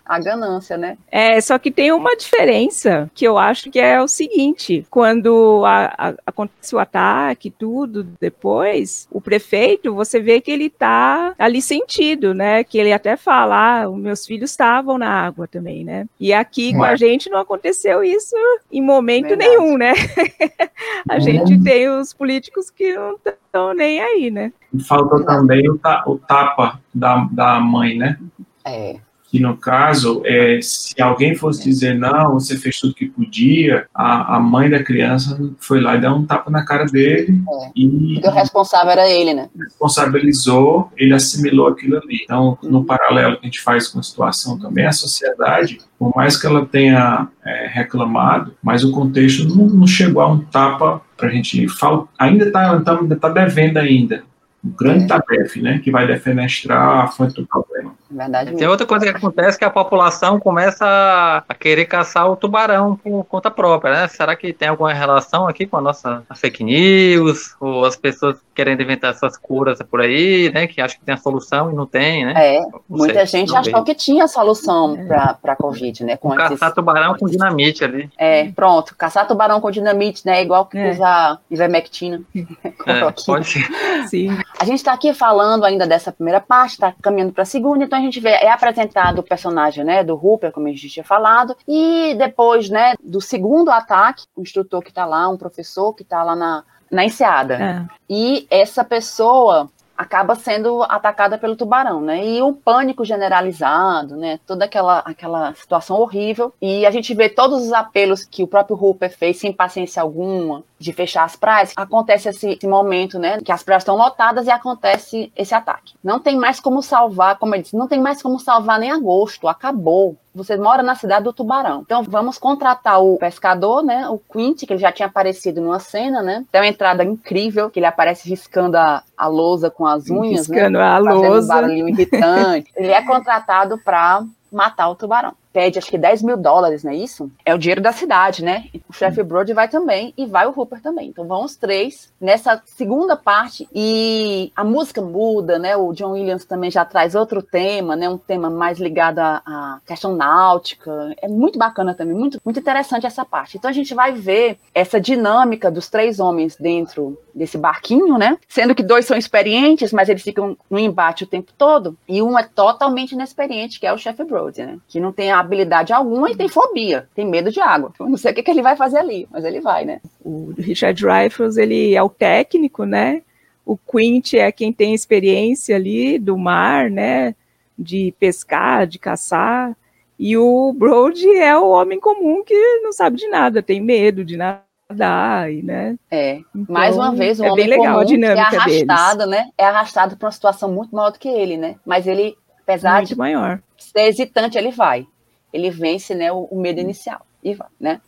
a ganância, né? É, só que tem uma diferença que eu acho que é o seguinte: quando a- a- acontece o ataque, e tudo, depois, o prefeito, você vê que ele tá ali sentido, né? Que ele até fala, ah, os meus filhos estavam na água também, né? E aqui com a gente não aconteceu isso em momento Verdade. nenhum, né? a gente tem os políticos que não estão nem aí, né? Faltou também o, ta- o tapa da, da mãe, né? É. Que no caso, é, se alguém fosse dizer não, você fez tudo que podia, a, a mãe da criança foi lá e deu um tapa na cara dele É. e Porque o responsável era ele, né? responsabilizou, ele assimilou aquilo ali. Então, no paralelo que a gente faz com a situação também, a sociedade, por mais que ela tenha é, reclamado, mas o contexto não, não chegou a um tapa para a gente falar. Ainda está tá devendo ainda. O grande tabefe, né? Que vai defenestrar a fonte do problema. É verdade Tem mesmo. outra coisa que acontece que a população começa a- a querer caçar o tubarão por conta própria, né? Será que tem alguma relação aqui com a nossa fake news? Ou as pessoas querendo inventar essas curas por aí, né? Que acham que tem a solução e não tem, né? É, Não muita sei, gente achou que tinha solução para a Covid, né? Com esses, Caçar tubarão com dinamite ali. é, pronto, caçar tubarão com dinamite, né? Igual que É. usar ivermectina. É, pode ser. Sim. A gente está aqui falando ainda dessa primeira parte, está caminhando para a segunda, então a gente vê, é apresentado o personagem né, do Hooper, como a gente tinha falado, e depois né, do segundo ataque, o instrutor que está lá, um professor que está lá na, na enseada. É. E essa pessoa acaba sendo atacada pelo tubarão, né? E um pânico generalizado, né? Toda aquela, aquela situação horrível. E a gente vê todos os apelos que o próprio Hooper fez sem paciência alguma, de fechar as praias, acontece esse, esse momento, né? Que as praias estão lotadas e acontece esse ataque. Não tem mais como salvar, como ele disse, não tem mais como salvar nem agosto, acabou. Você mora na cidade do Tubarão. Então vamos contratar o pescador, né? O Quint, que ele já tinha aparecido numa cena, né? Tem uma entrada incrível, que ele aparece riscando a, a lousa com as unhas, Riscando né? a Fazendo lousa. um barulhinho irritante. ele é contratado para matar o tubarão. Pede acho que 10 mil dólares, não é isso? É o dinheiro da cidade, né? O chefe Brody vai também e vai o Hooper também. Então vão os três nessa segunda parte e a música muda, né? O John Williams também já traz outro tema, né? Um tema mais ligado à, à questão náutica. É muito bacana também, muito, muito interessante essa parte. Então a gente vai ver essa dinâmica dos três homens dentro desse barquinho, né? Sendo que dois são experientes, mas eles ficam no embate o tempo todo. E um é totalmente inexperiente, que é o chefe Brody, né? Que não tem habilidade alguma e tem fobia, tem medo de água. Eu não sei o que, que ele vai fazer ali, mas ele vai, né? O Richard Dreyfuss, ele é o técnico, né? O Quint é quem tem experiência ali do mar, né? De pescar, de caçar. E o Brody é o homem comum que não sabe de nada, tem medo de nadar, e, né? É, mais uma vez, um é homem bem legal a é dinâmica deles. arrastado, né? É arrastado para uma situação muito maior do que ele, né? Mas ele, apesar Muito de maior. ser hesitante, ele vai. Ele vence, né, o, o medo inicial. E vai, né?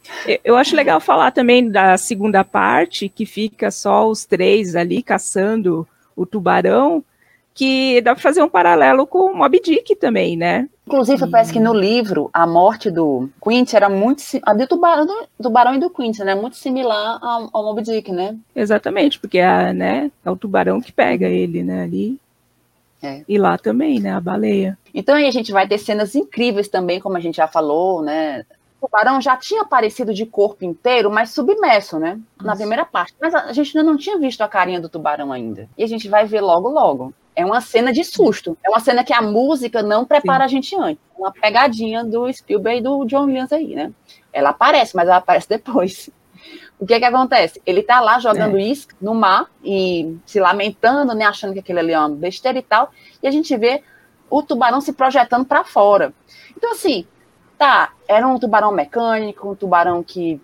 Eu- acho legal falar também da segunda parte, que fica só os três ali caçando o tubarão, que dá para fazer um paralelo com o Moby Dick também, né? Inclusive, parece que no livro, a morte do Quint era muito. A do tubarão, do tubarão e do Quint, né? Muito similar ao, ao Moby Dick, né? Exatamente, porque é, né, é o tubarão que pega ele, né, ali. É. E lá também, né, a baleia. Então aí a gente vai ter cenas incríveis também, como a gente já falou, né? O tubarão já tinha aparecido de corpo inteiro, mas submerso, né? Na primeira parte. Mas a gente ainda não tinha visto a carinha do tubarão ainda. E a gente vai ver logo, logo. É uma cena de susto. É uma cena que a música não prepara a gente antes. Uma pegadinha do Spielberg e do John Williams aí, né? Ela aparece, mas ela aparece depois. O que que acontece? Ele tá lá jogando isca no mar e se lamentando, né, achando que aquilo ali é uma besteira e tal, e a gente vê o tubarão se projetando para fora. Então assim, tá, era um tubarão mecânico, um tubarão que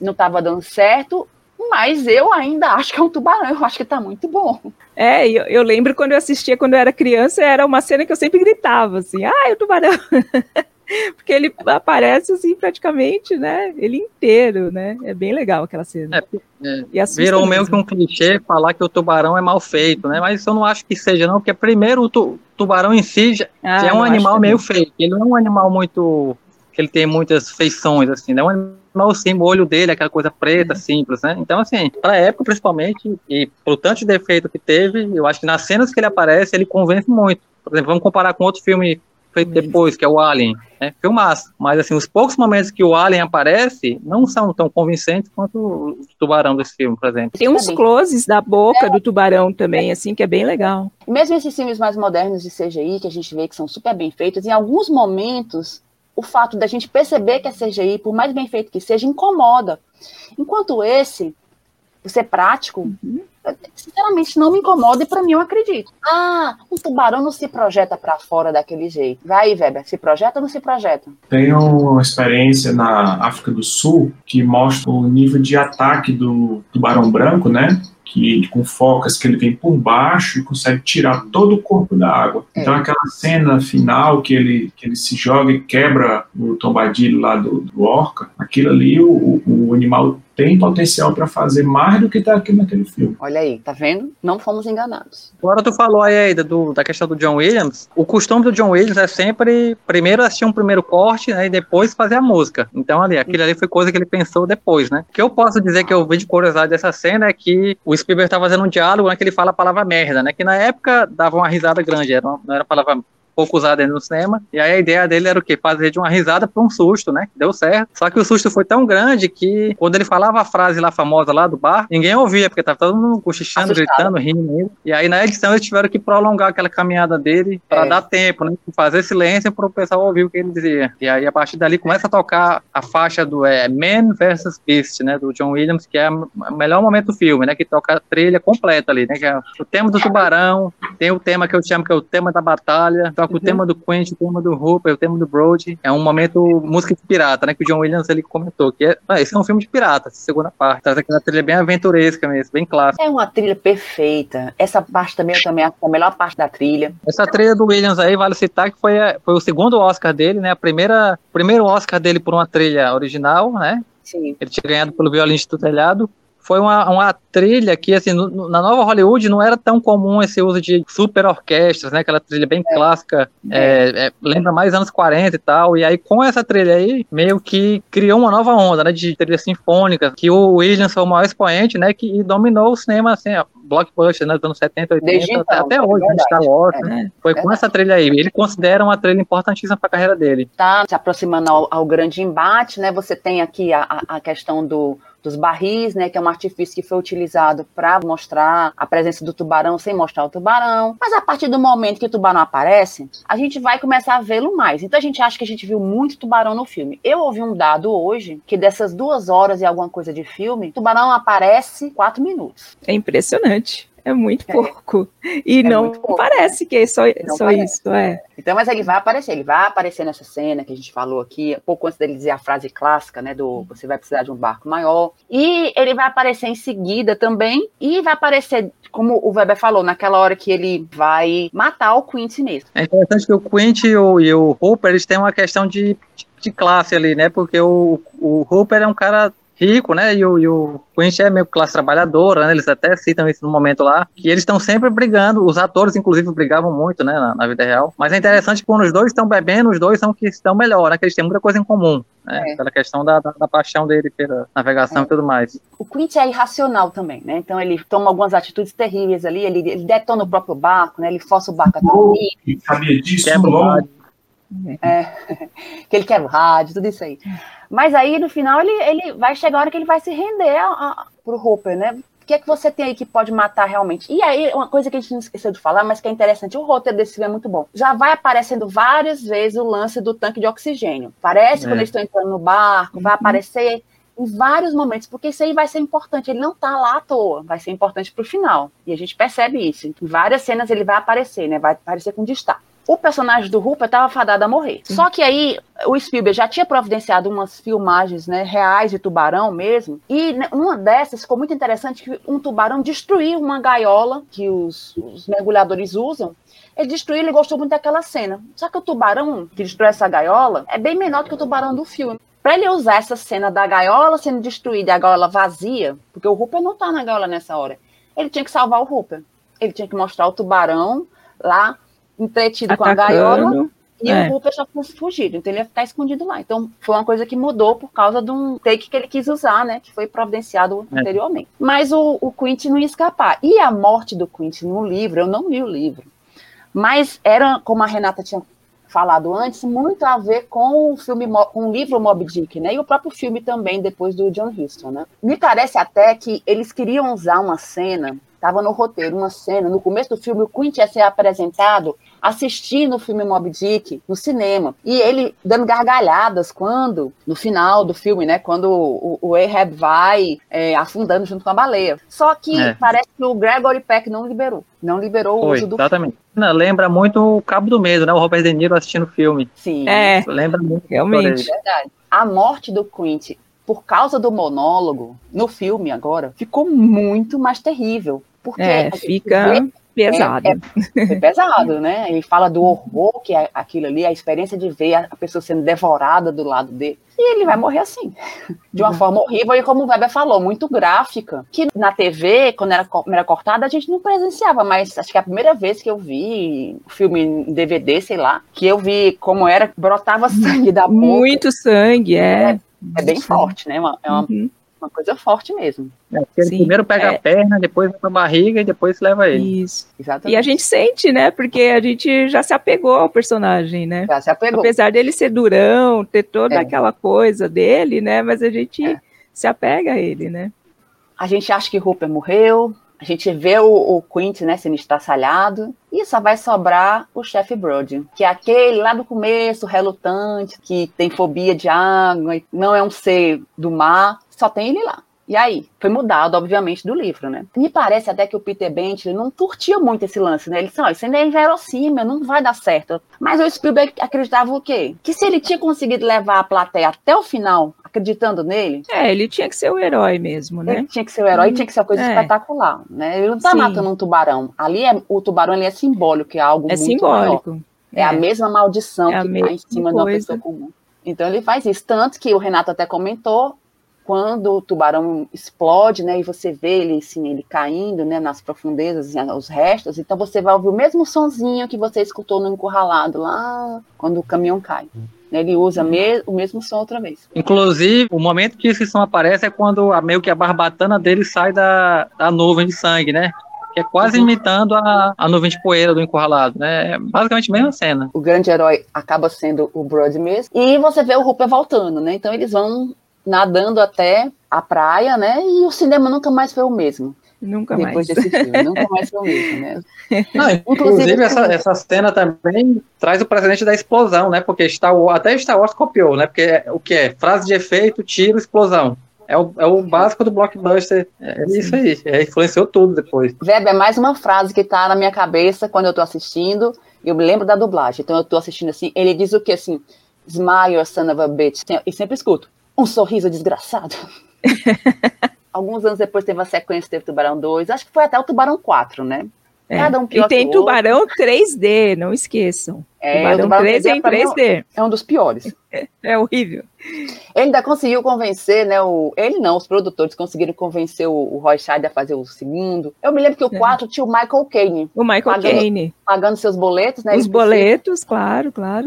não estava dando certo, mas eu ainda acho que é um tubarão, eu acho que tá muito bom. É, eu, eu lembro quando eu assistia quando eu era criança, era uma cena que eu sempre gritava assim, ai, o tubarão! Porque ele aparece assim praticamente, né? Ele inteiro, né? É bem legal aquela cena. É, assusta Virou mesmo. meio que um clichê falar que o tubarão é mal feito, né? Mas eu não acho que seja, não, porque primeiro o tu- tubarão em si já, Ah, já é um animal meio feio. Ele não é um animal muito. que ele tem muitas feições, assim, né? É um animal sim, o olho dele, é aquela coisa preta, Uhum. simples, né? Então, assim, pra época, principalmente, e pro tanto de defeito que teve, eu acho que nas cenas que ele aparece, ele convence muito. Por exemplo, vamos comparar com outro filme feito depois, que é o Alien, né? Filmaço. Mas, assim, os poucos momentos que o Alien aparece não são tão convincentes quanto o tubarão desse filme, por exemplo. Tem uns closes da boca do tubarão também, assim, que é bem legal. Mesmo esses filmes mais modernos de CGI, que a gente vê que são super bem feitos, em alguns momentos, o fato da gente perceber que é CGI, por mais bem feito que seja, incomoda. Enquanto esse, por ser prático, sinceramente não me incomoda e para mim eu acredito. Ah, um tubarão não se projeta para fora daquele jeito. Vai, Weber, se projeta ou não se projeta? Tenho uma experiência na África do Sul que mostra o nível de ataque do tubarão branco, né? Que com focas que ele vem por baixo e consegue tirar todo o corpo da água. Então aquela cena final que ele, que ele se joga e quebra o tombadilho lá do, do orca, aquilo ali o, o- o animal tem potencial para fazer mais do que está aqui naquele filme. Olha aí, tá vendo? Não fomos enganados. Agora tu falou aí Aida, do, da questão do John Williams. O costume do John Williams é sempre primeiro assistir um primeiro corte né, e depois fazer a música. Então ali, aquilo ali foi coisa que ele pensou depois, né? O que eu posso dizer que eu vi de curiosidade dessa cena é que o Spielberg tá fazendo um diálogo né, que ele fala a palavra merda, né? Que na época dava uma risada grande, era uma- não era a palavra pouco usada ainda no cinema. E aí a ideia dele era o quê? Fazer de uma risada para um susto, né? Deu certo. Só que o susto foi tão grande que quando ele falava a frase lá famosa lá do bar, ninguém ouvia, porque tava todo mundo cochichando, Assustado. gritando, rindo. ainda. E aí na edição eles tiveram que prolongar aquela caminhada dele para É. dar tempo, né? Fazer silêncio para o pessoal ouvir o que ele dizia. E aí a partir dali começa a tocar a faixa do é, Man vs Beast, né? Do John Williams, que é o melhor momento do filme, né? Que toca a trilha completa ali, né? Que é o tema do tubarão, tem o tema que eu chamo que é o tema da batalha, toca toca o tema do Quentin, o tema do Hooper, o tema do Brody. É um momento música de pirata, né? Que o John Williams ele comentou. Que é, ah, esse é um filme de pirata, segunda parte. Traz aquela trilha bem aventuresca mesmo, bem clássica. É uma trilha perfeita. Essa parte também eu também acho a melhor parte da trilha. Essa trilha do Williams aí, vale citar que foi, a- foi o segundo Oscar dele, né? A primeira, o primeiro Oscar dele por uma trilha original, né? Sim. Ele tinha ganhado pelo Violins do Telhado. Foi uma, uma trilha que, assim, no- na nova Hollywood não era tão comum esse uso de super orquestras, né? Aquela trilha bem clássica, é, é, lembra mais anos 40 e tal. E aí, com essa trilha aí, meio que criou uma nova onda, né? De trilha sinfônica, que o Williams foi o maior expoente, né? Que dominou o cinema, assim, ó, blockbuster, né? Dos anos 70, 80, Desde então, até, é hoje, verdade. Star Wars, É, né? Foi com verdade. essa trilha aí. Ele considera uma trilha importantíssima para a carreira dele. Tá se aproximando ao, ao grande embate, né? Você tem aqui a, a- a questão do, dos barris, né? Que é um artifício que foi utilizado para mostrar a presença do tubarão sem mostrar o tubarão. Mas a partir do momento que o tubarão aparece, a gente vai começar a vê-lo mais. Então a gente acha que a gente viu muito tubarão no filme. Eu ouvi um dado hoje que dessas duas horas e alguma coisa de filme, o tubarão aparece quatro minutos. É impressionante. É muito pouco. E não parece que é só, Não só parece. isso, é. Então, mas ele vai aparecer, ele vai aparecer nessa cena que a gente falou aqui, pouco antes dele dizer a frase clássica, né, do você vai precisar de um barco maior. E ele vai aparecer em seguida também, e vai aparecer, como o Weber falou, naquela hora que ele vai matar o Quincy mesmo. É interessante que o Quint e o, e o Hooper, eles têm uma questão de, de classe ali, né? Porque o, o Hooper é um cara rico, né? E o, e o Quint é meio classe trabalhadora, né? Eles até citam isso no momento lá, que eles estão sempre brigando, os atores, inclusive, brigavam muito, né? Na, na vida real. Mas é interessante que quando os dois estão bebendo, os dois são que estão melhor, né? Que eles têm muita coisa em comum, né? É. Pela questão da, da, da paixão dele pela navegação e tudo mais. O Quincy é irracional também, né? Então ele toma algumas atitudes terríveis ali, ele, ele detona o próprio barco, né? Ele força o barco a dormir, E sabia disso, Quebra o logo. É, que ele quer o rádio, tudo isso aí. Mas aí, no final, ele, ele vai chegar a hora que ele vai se render a, a, pro Hooper, né? O que é que você tem aí que pode matar realmente? E aí, uma coisa que a gente não esqueceu de falar, mas que é interessante, o roteiro desse filme é muito bom. Já vai aparecendo várias vezes o lance do tanque de oxigênio. Parece É. quando eles estão entrando no barco, vai aparecer em vários momentos, porque isso aí vai ser importante. Ele não tá lá à toa, vai ser importante pro final. E a gente percebe isso. Em várias cenas ele vai aparecer, né? Vai aparecer com destaque. O personagem do Hooper estava fadado a morrer. Só que aí o Spielberg já tinha providenciado umas filmagens né, reais de tubarão mesmo. E né, uma dessas ficou muito interessante que um tubarão destruiu uma gaiola que os, os mergulhadores usam. Ele destruiu, ele gostou muito daquela cena. Só que o tubarão que destrói essa gaiola é bem menor do que o tubarão do filme. Para ele usar essa cena da gaiola sendo destruída e a gaiola vazia, porque o Hooper não tá na gaiola nessa hora, ele tinha que salvar o Hooper. Ele tinha que mostrar o tubarão lá entretido com a gaiola Atacando. e É. o Hooper já fugido, então ele ia ficar escondido lá. Então foi uma coisa que mudou por causa de um take que ele quis usar, né? Que foi providenciado É. anteriormente. Mas o, o Quint não ia escapar. E a morte do Quint no livro, eu não li o livro. Mas era, como a Renata tinha falado antes, muito a ver com o filme, com o livro Moby Dick, né? E o próprio filme também, depois do John Huston, né? Me parece até que eles queriam usar uma cena, estava no roteiro, uma cena, no começo do filme, o Quint ia ser apresentado assistindo o filme Moby Dick no cinema. E ele dando gargalhadas quando, no final do filme, né? Quando o, o Ahab vai é, afundando junto com a baleia. Só que É. parece que o Gregory Peck não liberou. Não liberou o Foi, uso do exatamente. Não, lembra muito o Cabo do Medo, né? O Robert De Niro assistindo o filme. Sim. É, Lembra muito. realmente. Verdade. A morte do Quint, por causa do monólogo, no filme agora, ficou muito mais terrível. Porque É, fica pesado. É, é, foi pesado, né? Ele fala do horror que é aquilo ali, a experiência de ver a pessoa sendo devorada do lado dele. E ele vai morrer assim, de uma forma horrível, e como o Weber falou, muito gráfica. Que na TV, quando era, era cortada, a gente não presenciava, mas acho que é a primeira vez que eu vi filme em DVD, sei lá, que eu vi como era, brotava sangue da boca. Muito sangue, é. É bem forte, né? Uma- É uma, Uhum. Uma coisa forte mesmo. É, porque ele Sim, primeiro pega é. a perna, depois vai pra barriga e depois leva ele. Isso. Exatamente. E a gente sente, né? Porque a gente já se apegou ao personagem, né? Já se apegou. Apesar dele ser durão, ter toda É. aquela coisa dele, né? Mas a gente se apega a ele, né? A gente acha que Hooper morreu, a gente vê o, o Quint, né, sendo estraçalhado, e só vai sobrar o chefe Brody, que é aquele lá do começo, relutante, que tem fobia de água, e não é um ser do mar, só tem ele lá. E aí? Foi mudado, obviamente, do livro, né? Me parece até que o Peter Bentley não curtia muito esse lance, né? Ele disse, ó, isso ainda é inverossímil, não vai dar certo. Mas o Spielberg acreditava o quê? Que se ele tinha conseguido levar a plateia até o final, acreditando nele... É, ele tinha que ser o herói mesmo, né? Ele tinha que ser o herói, hum, tinha que ser uma coisa é. espetacular, né? Ele não tá Sim. matando um tubarão. Ali, é, o tubarão ele é simbólico, é algo é muito simbólico. maior. É, é a mesma maldição é que tá em cima coisa. de uma pessoa comum. Então ele faz isso. Tanto que o Renato até comentou, quando o tubarão explode, né, e você vê ele, assim, ele caindo, né, nas profundezas, os restos, então você vai ouvir o mesmo sonzinho que você escutou no encurralado lá, quando o caminhão cai. Ele usa me o mesmo som outra vez. Inclusive, o momento que esse som aparece é quando a, meio que a barbatana dele sai da, da nuvem de sangue, né? que é quase uhum. imitando a, a nuvem de poeira do encurralado, né? É basicamente a mesma cena. O grande herói acaba sendo o Brody mesmo. E você vê o Hooper voltando, né? Então eles vão nadando até a praia, né? E o cinema nunca mais foi o mesmo. Nunca Depois mais. desse filme, nunca mais foi o mesmo, né? Não, inclusive, essa, essa cena também traz o precedente da explosão, né? Porque Star Wars, até Star Wars copiou, né? Porque é, o que é? Frase de efeito, tiro, explosão. É o, é o básico do blockbuster. É isso aí. É, influenciou tudo depois. Weber, é mais uma frase que tá na minha cabeça quando eu tô assistindo. Eu me lembro da dublagem. Então eu tô assistindo assim. Ele diz o que assim? Smile, son of a bitch. E sempre escuto. Um sorriso desgraçado. Alguns anos depois teve a sequência, teve Tubarão 2. Acho que foi até o Tubarão 4, né? É. Cada um pior e tem Tubarão outro. 3D, não esqueçam. É, tubarão, tubarão 3D, 3D é em 3D. É um dos piores. É, é, horrível. Ele ainda conseguiu convencer, né? O, ele não, os produtores conseguiram convencer o, o Roy Scheider a fazer o segundo. Eu me lembro que o 4 é. tinha o Michael Caine. O Michael pagando, Caine. Pagando seus boletos, né? Os boletos, claro, claro.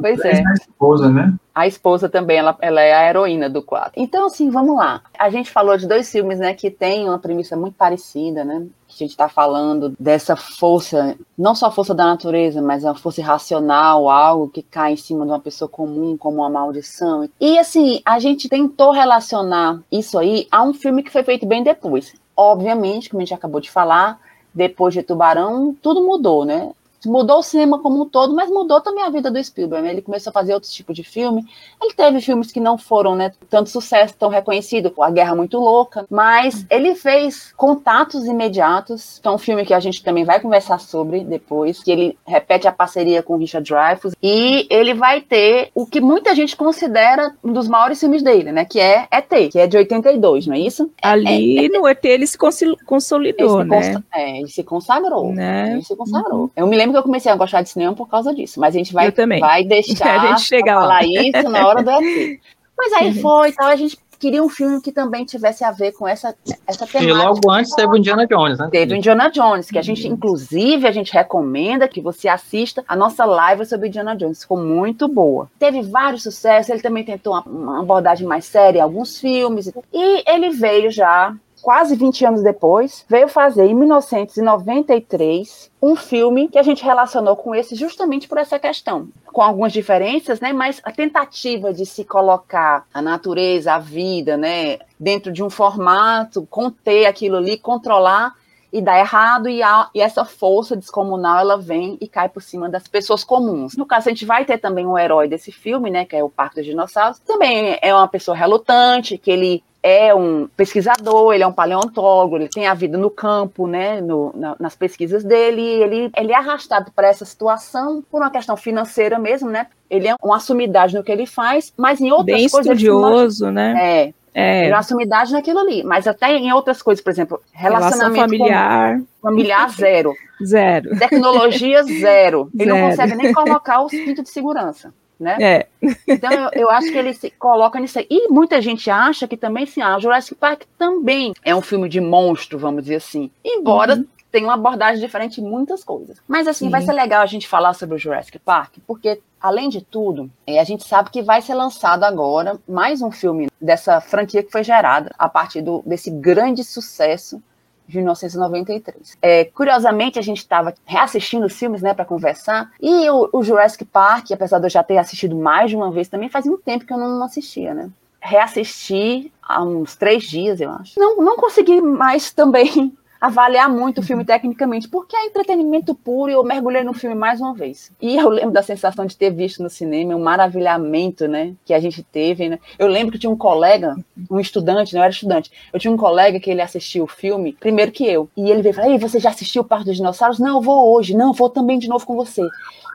pois é. A esposa, né? A esposa também, ela, ela é a heroína do 4. Então, assim, vamos lá. A gente falou de dois filmes, né, que tem uma premissa muito parecida, né? a gente está falando dessa força, não só a força da natureza, mas a força irracional, algo que cai em cima de uma pessoa comum, como uma maldição. E assim, a gente tentou relacionar isso aí a um filme que foi feito bem depois. Obviamente, como a gente acabou de falar, depois de Tubarão, tudo mudou, né? Mudou o cinema como um todo, mas mudou também a vida do Spielberg. Né? Ele começou a fazer outros tipos de filme. Ele teve filmes que não foram né, tanto sucesso, tão reconhecido, A Guerra Muito Louca, mas ele fez Contatos Imediatos, que é um filme que a gente também vai conversar sobre depois, que ele repete a parceria com Richard Dreyfuss, e ele vai ter o que muita gente considera um dos maiores filmes dele, né, que é ET, que é de 82, não é isso? Ali é, é, no ET ele se consolidou, ele se né? É, ele se consagrou, né? Ele se consagrou. Uhum. Eu me lembro lembro que eu comecei a gostar de cinema por causa disso, mas a gente vai, vai deixar a gente chegar falar lá. isso na hora do ET. Mas aí uhum. foi e tal, a gente queria um filme que também tivesse a ver com essa, essa temática. E logo antes teve o Indiana Jones, né? Teve o Indiana Jones, que a gente, inclusive, a gente recomenda que você assista a nossa live sobre Indiana Jones, ficou muito boa. Teve vários sucessos, ele também tentou uma, uma abordagem mais séria em alguns filmes, e ele veio já quase 20 anos depois, veio fazer, em 1993, um filme que a gente relacionou com esse justamente por essa questão. Com algumas diferenças, né? Mas a tentativa de se colocar a natureza, a vida, né? Dentro de um formato, conter aquilo ali, controlar e dá errado e, a, e, essa força descomunal ela vem e cai por cima das pessoas comuns. No caso, a gente vai ter também um herói desse filme, né, que é o Parque dos Dinossauros. Também é uma pessoa relutante, que ele é um pesquisador, ele é um paleontólogo, ele tem a vida no campo, né, no, na, nas pesquisas dele, ele, ele é arrastado para essa situação por uma questão financeira mesmo, né, ele é uma sumidade no que ele faz, mas em outras Bem coisas... Bem estudioso, né? É, é. Ele é uma sumidade naquilo ali, mas até em outras coisas, por exemplo, relacionamento Relação familiar. familiar zero. Zero. Tecnologia zero. Ele zero. não consegue nem colocar o cinto de segurança né? É. Então eu, eu, acho que ele se coloca nisso aí. E muita gente acha que também, assim, ah, Jurassic Park também é um filme de monstro, vamos dizer assim. Embora uhum. tenha uma abordagem diferente em muitas coisas. Mas assim, Sim. vai ser legal a gente falar sobre o Jurassic Park, porque Além de tudo, é, a gente sabe que vai ser lançado agora mais um filme dessa franquia que foi gerada a partir do, desse grande sucesso de 1993. É, curiosamente, a gente estava reassistindo os filmes, né, para conversar, e o, o, Jurassic Park, apesar de eu já ter assistido mais de uma vez, também faz muito tempo que eu não assistia, né? Reassisti há uns três dias, eu acho. Não, não consegui mais também avaliar muito o filme tecnicamente, porque é entretenimento puro e eu mergulhei no filme mais uma vez. E eu lembro da sensação de ter visto no cinema, um maravilhamento, né, que a gente teve, né? Eu lembro que tinha um colega, um estudante, não era estudante, eu tinha um colega que ele assistiu o filme primeiro que eu, e ele veio falar, ei, você já assistiu o Parque dos Dinossauros? Não, eu vou hoje, não, eu vou também de novo com você.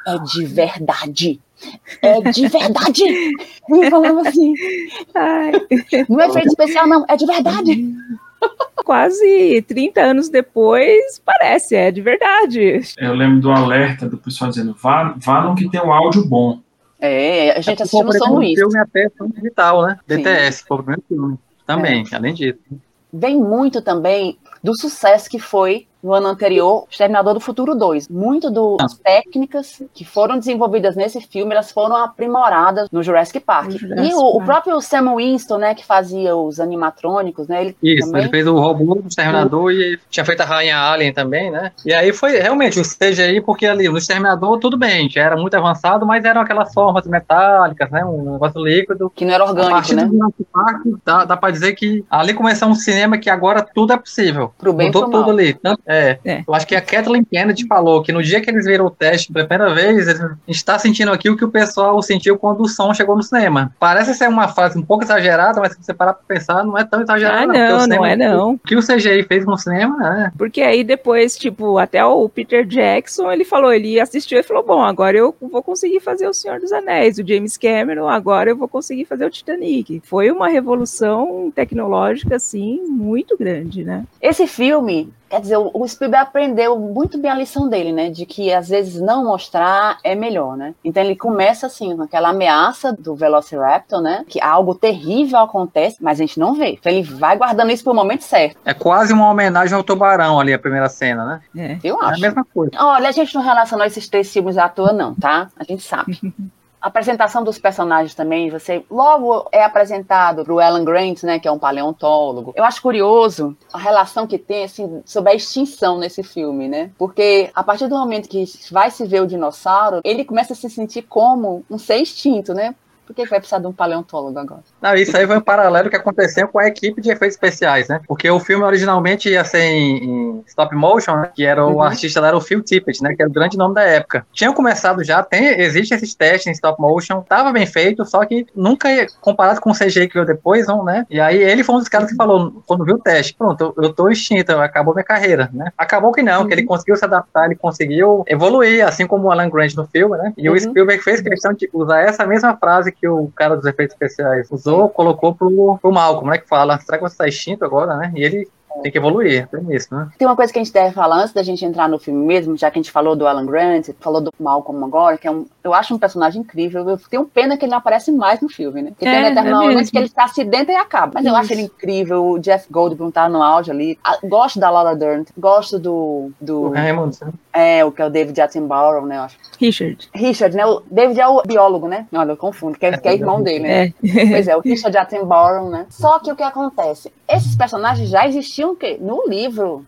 É de verdade. É de verdade. Eu falava assim. Não é efeito especial, não, é de verdade. Quase 30 anos depois, parece, é de verdade. Eu lembro do alerta do pessoal dizendo: vá, vá no que tem um áudio bom. É, a gente assistiu no São Luís. filme até digital, né? Sim. BTS, foi o primeiro filme. Também, É. além disso. Vem muito também do sucesso que foi no ano anterior, Exterminador do Futuro 2. Muito das técnicas que foram desenvolvidas nesse filme, elas foram aprimoradas no Jurassic Park. No Jurassic e o, o Park. próprio Sam Winston, né, que fazia os animatrônicos, né, ele Isso, também... ele fez o robô do Exterminador e tinha feito a Rainha Alien também, né? E aí foi realmente o CGI, porque ali no Exterminador tudo bem, já era muito avançado, mas eram aquelas formas metálicas, né? Um negócio líquido. Que não era orgânico, né? do Jurassic Park, dá, dá pra dizer que ali começou um cinema que agora tudo é possível. Pro bem Mudou tudo ali. Tanto- É. Eu acho que a Kathleen Kennedy falou que no dia que eles viram o teste pela primeira vez, a gente está sentindo aqui o que o pessoal sentiu quando o som chegou no cinema. Parece ser uma frase um pouco exagerada, mas se você parar pra pensar, não é tão exagerado. Ah, não, não cinema- é não. O que o CGI fez no cinema, né? Porque aí depois, tipo, até o Peter Jackson, ele falou, ele assistiu e falou, bom, agora eu vou conseguir fazer o Senhor dos Anéis. O James Cameron, agora eu vou conseguir fazer o Titanic. Foi uma revolução tecnológica, assim, muito grande, né? Esse filme, quer dizer, o Spielberg aprendeu muito bem a lição dele, né? De que às vezes não mostrar é melhor, né? Então ele começa assim, com aquela ameaça do Velociraptor, né? Que algo terrível acontece, mas a gente não vê. Então ele vai guardando isso pro momento certo. É quase uma homenagem ao Tubarão ali, a primeira cena, né? É. Eu É a acho. mesma coisa. Olha, a gente não relacionou esses três filmes à toa, não, tá? A gente sabe. A apresentação dos personagens também, você logo é apresentado pro Alan Grant, né, que é um paleontólogo. Eu acho curioso a relação que tem, assim, sobre a extinção nesse filme, né? Porque a partir do momento que vai se ver o dinossauro, ele começa a se sentir como um ser extinto, né? Por que que vai precisar de um paleontólogo agora? Não, isso aí foi um paralelo que aconteceu com a equipe de efeitos especiais, né? Porque o filme originalmente ia ser em, em stop motion, né? que era o Uhum. artista lá era o Phil Tippett, né? Que era o grande nome da época. Tinham começado já, tem, existe esses testes em stop motion, tava bem feito, só que nunca comparado com o CGI que veio depois, não, né? E aí ele foi um dos caras que falou, quando viu o teste, pronto, eu, eu tô extinto, acabou minha carreira, né? Acabou que não, que ele conseguiu se adaptar, ele conseguiu evoluir, assim como o Alan Grant no filme, né? E o Uhum. Spielberg fez questão de usar essa mesma frase que o cara dos efeitos especiais usou, colocou pro, pro Malcolm, né? Que fala, será que você tá extinto agora, né? E ele tem que evoluir, tem isso, né? Tem uma coisa que a gente deve falar antes da gente entrar no filme mesmo, já que a gente falou do Alan Grant, falou do Malcolm agora, que é um, eu acho um personagem incrível. Eu tenho pena que ele não aparece mais no filme, né? Porque É, tem um determinado é momento que ele se acidenta e acaba. Mas eu Isso. acho ele incrível. O Jeff Goldblum tá no auge ali. Ah, Gosto da Laura Dern, gosto do. do O Raymond, né? É, o que é o David Attenborough, né? Eu acho. Richard. Richard, né? O David é o biólogo, né? Olha, eu confundo, que é, que é irmão dele, né? É. Pois é, o Richard Attenborough, né? Só que o que acontece? Esses personagens já existiam o quê? no livro.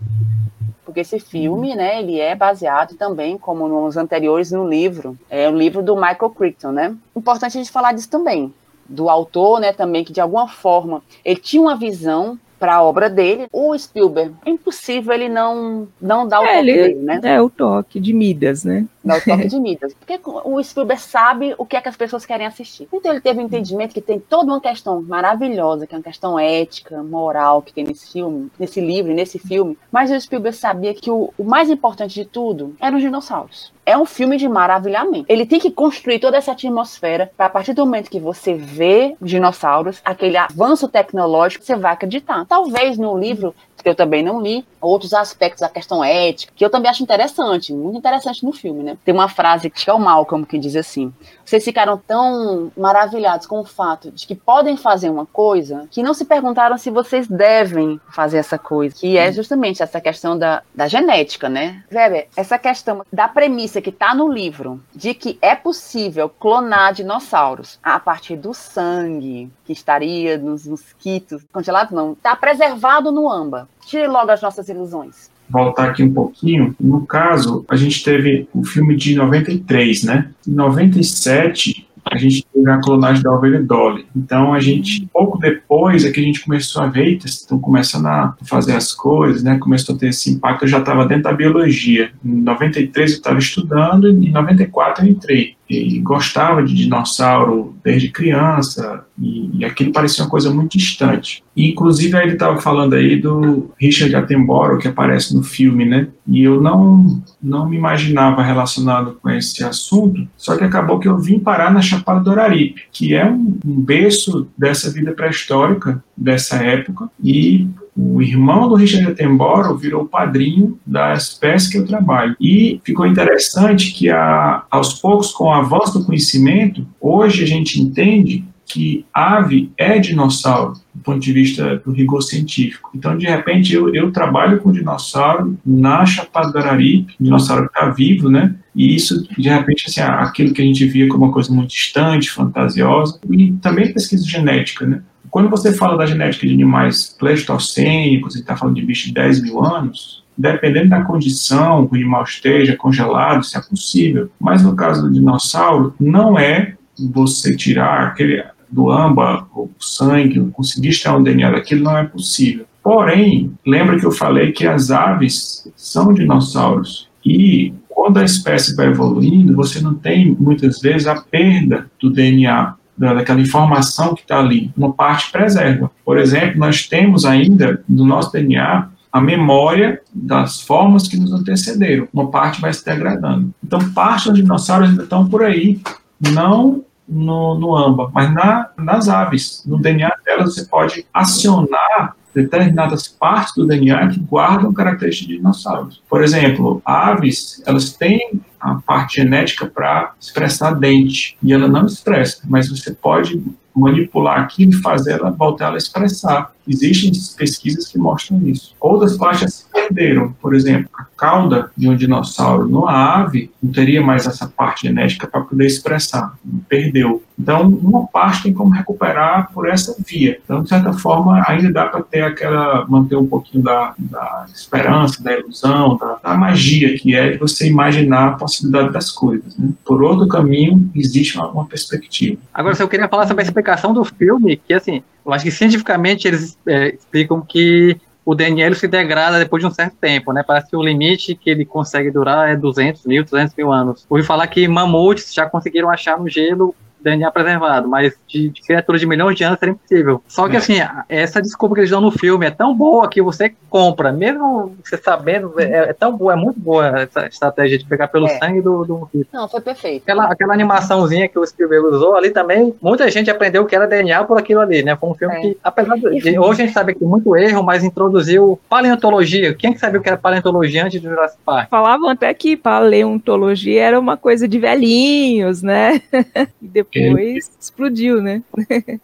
Porque esse filme, né, ele é baseado também, como nos anteriores, no livro. É o livro do Michael Crichton, né? Importante a gente falar disso também. Do autor, né, também, que de alguma forma ele tinha uma visão para a obra dele. O Spielberg, é impossível ele não, não dar o É, toque ele, dele, né? é o toque de Midas, né? Dá o toque de Midas. Porque o Spielberg sabe o que é que as pessoas querem assistir. Então ele teve um entendimento que tem toda uma questão maravilhosa, que é uma questão ética, moral que tem nesse filme, nesse livro, e nesse filme. Mas o Spielberg sabia que o, o mais importante de tudo eram os dinossauros. É um filme de maravilhamento. Ele tem que construir toda essa atmosfera para a partir do momento que você vê dinossauros, aquele avanço tecnológico, você vai acreditar. Talvez no livro que eu também não li, outros aspectos da questão ética, que eu também acho interessante, muito interessante no filme, né? Tem uma frase que é o Malcolm que diz assim: vocês ficaram tão maravilhados com o fato de que podem fazer uma coisa que não se perguntaram se vocês devem fazer essa coisa, que é justamente essa questão da, da genética, né? Weber, essa questão da premissa que está no livro de que é possível clonar dinossauros a partir do sangue que estaria nos mosquitos congelados, não, está preservado no âmbar. Tire logo as nossas ilusões. voltar aqui um pouquinho. No caso, a gente teve o filme de 93, né? Em 97, a gente teve a clonagem da ovelha Dolly. Então a gente, pouco depois é que a gente começou a ver, estão começando a fazer as coisas, né? Começou a ter esse impacto, eu já estava dentro da biologia. Em 93 eu estava estudando em 94 eu entrei e gostava de dinossauro desde criança e, e aquilo parecia uma coisa muito distante. E, inclusive ele estava falando aí do Richard Attenborough que aparece no filme, né? E eu não não me imaginava relacionado com esse assunto, só que acabou que eu vim parar na Chapada do Araripe, que é um, um berço dessa vida pré-histórica dessa época e o irmão do Richard Attenborough virou padrinho da espécie que eu trabalho. E ficou interessante que, a, aos poucos, com o avanço do conhecimento, hoje a gente entende que ave é dinossauro, do ponto de vista do rigor científico. Então, de repente, eu, eu trabalho com dinossauro na Chapada do Araripe, dinossauro que está vivo, né? E isso, de repente, assim, aquilo que a gente via como uma coisa muito distante, fantasiosa, e também pesquisa genética, né? Quando você fala da genética de animais pleistocênicos, você está falando de bicho de 10 mil anos, dependendo da condição que o animal esteja congelado, se é possível. Mas no caso do dinossauro, não é você tirar aquele do âmbar, o sangue, conseguir extrair um DNA daquilo, não é possível. Porém, lembra que eu falei que as aves são dinossauros. E quando a espécie vai evoluindo, você não tem muitas vezes a perda do DNA daquela informação que está ali. Uma parte preserva. Por exemplo, nós temos ainda no nosso DNA a memória das formas que nos antecederam. Uma parte vai se degradando. Então, parte dos dinossauros ainda estão por aí, não no, no âmbar, mas na, nas aves. No DNA delas você pode acionar determinadas partes do DNA que guardam características de dinossauros. Por exemplo, aves, elas têm a parte genética para expressar dente, e ela não expressa, mas você pode manipular aquilo e fazer ela voltar a expressar. Existem pesquisas que mostram isso. Outras partes se perderam. Por exemplo, a cauda de um dinossauro numa ave não teria mais essa parte genética para poder expressar. Perdeu. Então, uma parte tem como recuperar por essa via. Então, de certa forma, ainda dá para ter aquela, manter um pouquinho da, da esperança, da ilusão, da, da, magia que é de você imaginar a possibilidade das coisas. Né? Por outro caminho, existe uma, uma perspectiva. Agora, se eu queria falar sobre a explicação do filme, que assim, eu acho que cientificamente eles é, explicam que o DNA se degrada depois de um certo tempo, né? Parece que o limite que ele consegue durar é 200 mil, 300 mil anos. Ouvi falar que mamutes já conseguiram achar no gelo DNA preservado, mas de, de criaturas de milhões de anos seria impossível. Só que, é. assim, essa desculpa que eles dão no filme é tão boa que você compra, mesmo você sabendo, é, é tão boa, é muito boa essa estratégia de pegar pelo é. sangue do, do Não, foi perfeito. Aquela, aquela animaçãozinha que o Spielberg usou ali também, muita gente aprendeu que era DNA por aquilo ali, né? Foi um filme é. que, apesar de, de, hoje a gente sabe que tem muito erro, mas introduziu paleontologia. Quem que sabia o que era paleontologia antes de Jurassic Park? Falavam até que paleontologia era uma coisa de velhinhos, né? e depois depois explodiu, né?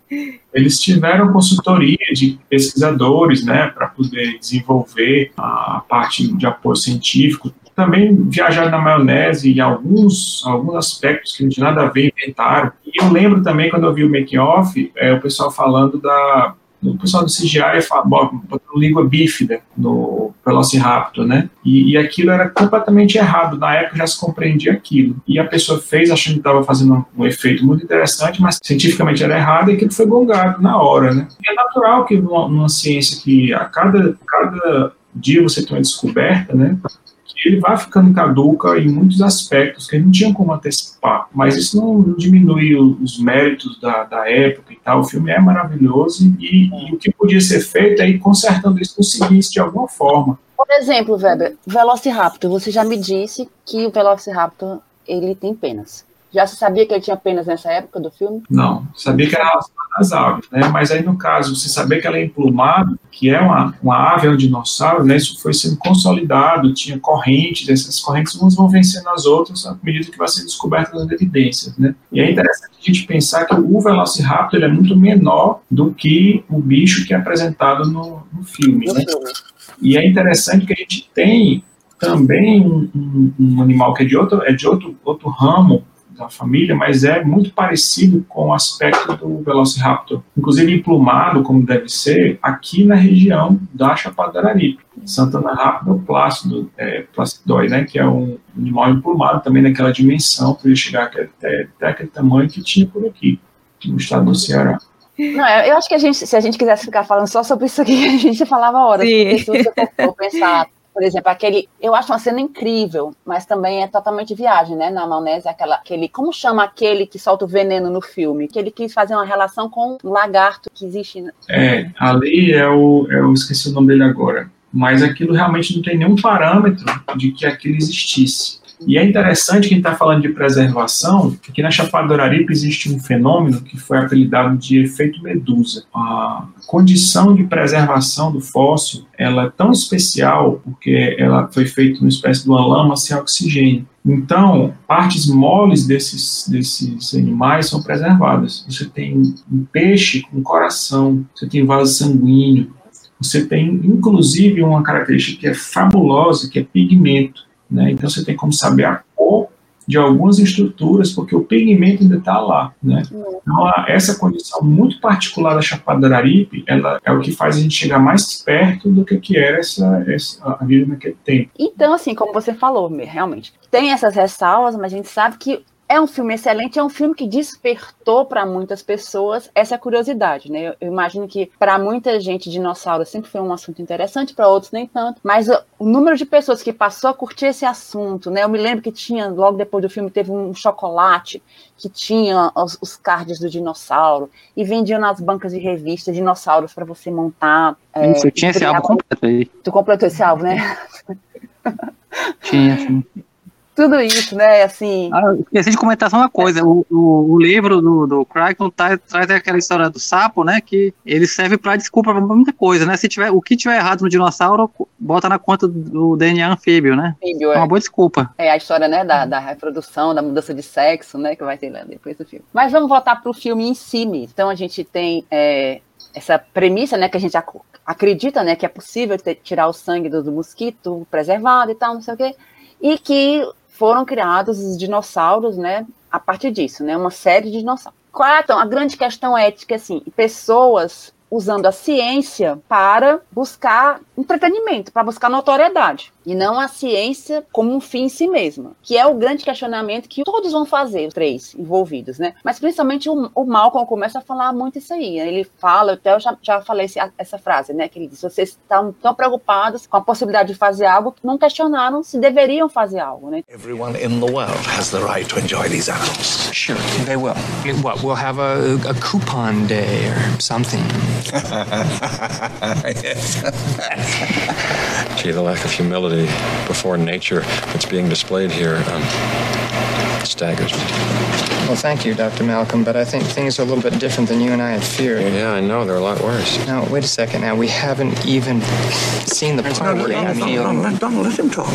Eles tiveram consultoria de pesquisadores, né, para poder desenvolver a parte de apoio científico. Também viajaram na maionese em alguns, alguns aspectos que não tinha nada a ver, inventaram. E eu lembro também, quando eu vi o making-off, é, o pessoal falando da o pessoal do CGI fala, botando língua bífida no Velociraptor, né? E, e, aquilo era completamente errado. Na época já se compreendia aquilo. E a pessoa fez achando que estava fazendo um, um, efeito muito interessante, mas cientificamente era errado e aquilo foi gongado na hora, né? E é natural que numa, numa ciência que a cada, cada dia você tem uma descoberta, né? Ele vai ficando caduca em muitos aspectos que não tinham como antecipar. Mas isso não diminui os méritos da, da época e tal. O filme é maravilhoso e, e o que podia ser feito é ir consertando isso no seguinte, de alguma forma. Por exemplo, Weber, Velociraptor, você já me disse que o Velociraptor ele tem penas. Já se sabia que ele tinha penas nessa época do filme? Não, sabia que era às aves, né? Mas aí, no caso, você saber que ela é emplumada, que é uma, uma ave, é um dinossauro, né? Isso foi sendo consolidado, tinha correntes, essas correntes umas vão vencendo as outras à medida que vai sendo descobertas as evidências, né? E é interessante a gente pensar que o Velociraptor ele é muito menor do que o bicho que é apresentado no, no filme, né? E é interessante que a gente tem também um, um, um, animal que é de outro, é de outro, outro ramo da família, mas é muito parecido com o aspecto do Velociraptor. Inclusive emplumado, como deve ser, aqui na região da Chapada do Araripe. Santana Rápido, Plácido, é, Placidói, né, que é um animal emplumado também naquela dimensão, podia chegar até, até aquele tamanho que tinha por aqui, no estado do Ceará. Não, eu acho que a gente, se a gente quisesse ficar falando só sobre isso aqui, a gente falava horas. Sim. Porque se você for pensar, por exemplo, aquele. Eu acho uma cena incrível, mas também é totalmente viagem, né? Na maionese, aquela, aquele. Como chama aquele que solta o veneno no filme? Que ele quis fazer uma relação com um lagarto que existe. né? É, ali é o. Eu esqueci o nome dele agora. Mas aquilo realmente não tem nenhum parâmetro de que aquilo existisse. E é interessante que gente está falando de preservação, porque na Chapada do Araripe existe um fenômeno que foi apelidado de efeito medusa. A condição de preservação do fóssil ela é tão especial porque ela foi feita numa espécie de uma lama sem oxigênio. Então, partes moles desses, desses animais são preservadas. Você tem um peixe com coração, você tem vaso sanguíneo, você tem inclusive uma característica que é fabulosa, que é pigmento. Né? Então você tem como saber a cor de algumas estruturas, porque o pigmento ainda está lá. Né? Então, essa condição muito particular da Chapada do Araripe, ela é o que faz a gente chegar mais perto do que, que era essa, essa, a vida naquele tempo. Então, assim, como você falou, me- realmente, tem essas ressalvas, mas a gente sabe que é um filme excelente, é um filme que despertou para muitas pessoas essa curiosidade, né? Eu, imagino que para muita gente dinossauro sempre foi um assunto interessante, para outros nem tanto, mas o, número de pessoas que passou a curtir esse assunto, né? Eu me lembro que tinha logo depois do filme teve um chocolate que tinha os, os cards do dinossauro e vendiam nas bancas de revistas dinossauros para você montar. é, Isso, eu tinha esse álbum com- completo aí. Tu completou esse álbum, né? Tinha, sim. Tudo isso, né? Assim. Ah, esqueci de comentar só uma coisa. O, o, o livro do, do Crichton tá- traz aquela história do sapo, né? Que ele serve para desculpa pra muita coisa, né? Se tiver, o que tiver errado no dinossauro, bota na conta do DNA anfíbio, né? Anfíbio, É é. uma boa desculpa. É a história, né, da, da reprodução, da mudança de sexo, né, que vai ter lá depois do filme. Mas vamos voltar para o filme em si mesmo. Então a gente tem é, essa premissa, né, que a gente ac- acredita, né, que é possível ter- tirar o sangue do, do mosquito preservado e tal, não sei o quê, e que foram criados os dinossauros, né, a partir disso, né, uma série de dinossauros. Qual é, então, a grande questão ética, assim, pessoas usando a ciência para buscar entretenimento, para buscar notoriedade, e não a ciência como um fim em si mesma, que é o grande questionamento que todos vão fazer, os três envolvidos, né? Mas principalmente o, o Malcolm começa a falar muito isso aí. né? Ele fala, até eu já, já falei esse- essa frase, né? Que ele diz: vocês estão tão preocupados com a possibilidade de fazer algo que não questionaram se deveriam fazer algo, né? Everyone in the world has the right to enjoy these animals. Sure, they will. I mean, what? We'll have a, a coupon day or something. Gee, the lack of humility before nature that's being displayed here um, staggers me. Well, thank you, Dr. Malcolm, but I think things are a little bit different than you and I had feared. Yeah, I know. They're a lot worse. Now, wait a second. Now, we haven't even seen the part No, where no, I no, feel. Donald, let- let him talk.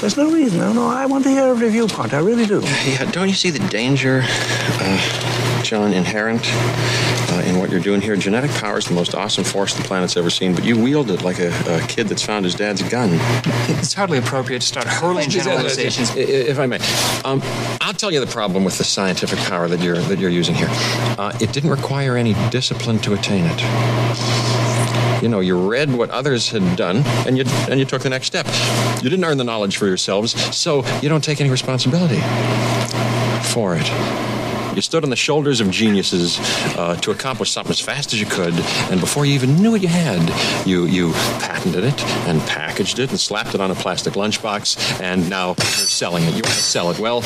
There's no reason. No, no, I want to hear a review point. I really do. Yeah, don't you see the danger, uh, John, inherent uh, in what you're doing here? Genetic power is the most awesome force the planet's ever seen, but you wield it like a, a kid that's found his dad's gun. It's hardly appropriate to start hurling generalizations. I- i- If I may, um, I'll tell you the problem with the scientific power that you're that you're using here. Uh, it didn't require any discipline to attain it. You know, you read what others had done, and you and you took the next step. You didn't earn the knowledge for yourselves, so you don't take any responsibility for it. You stood on the shoulders of geniuses uh, to accomplish something as fast as you could, and before you even knew what you had, you you patented it and packaged it and slapped it on a plastic lunchbox, and now you're selling it. You want to sell it? Well,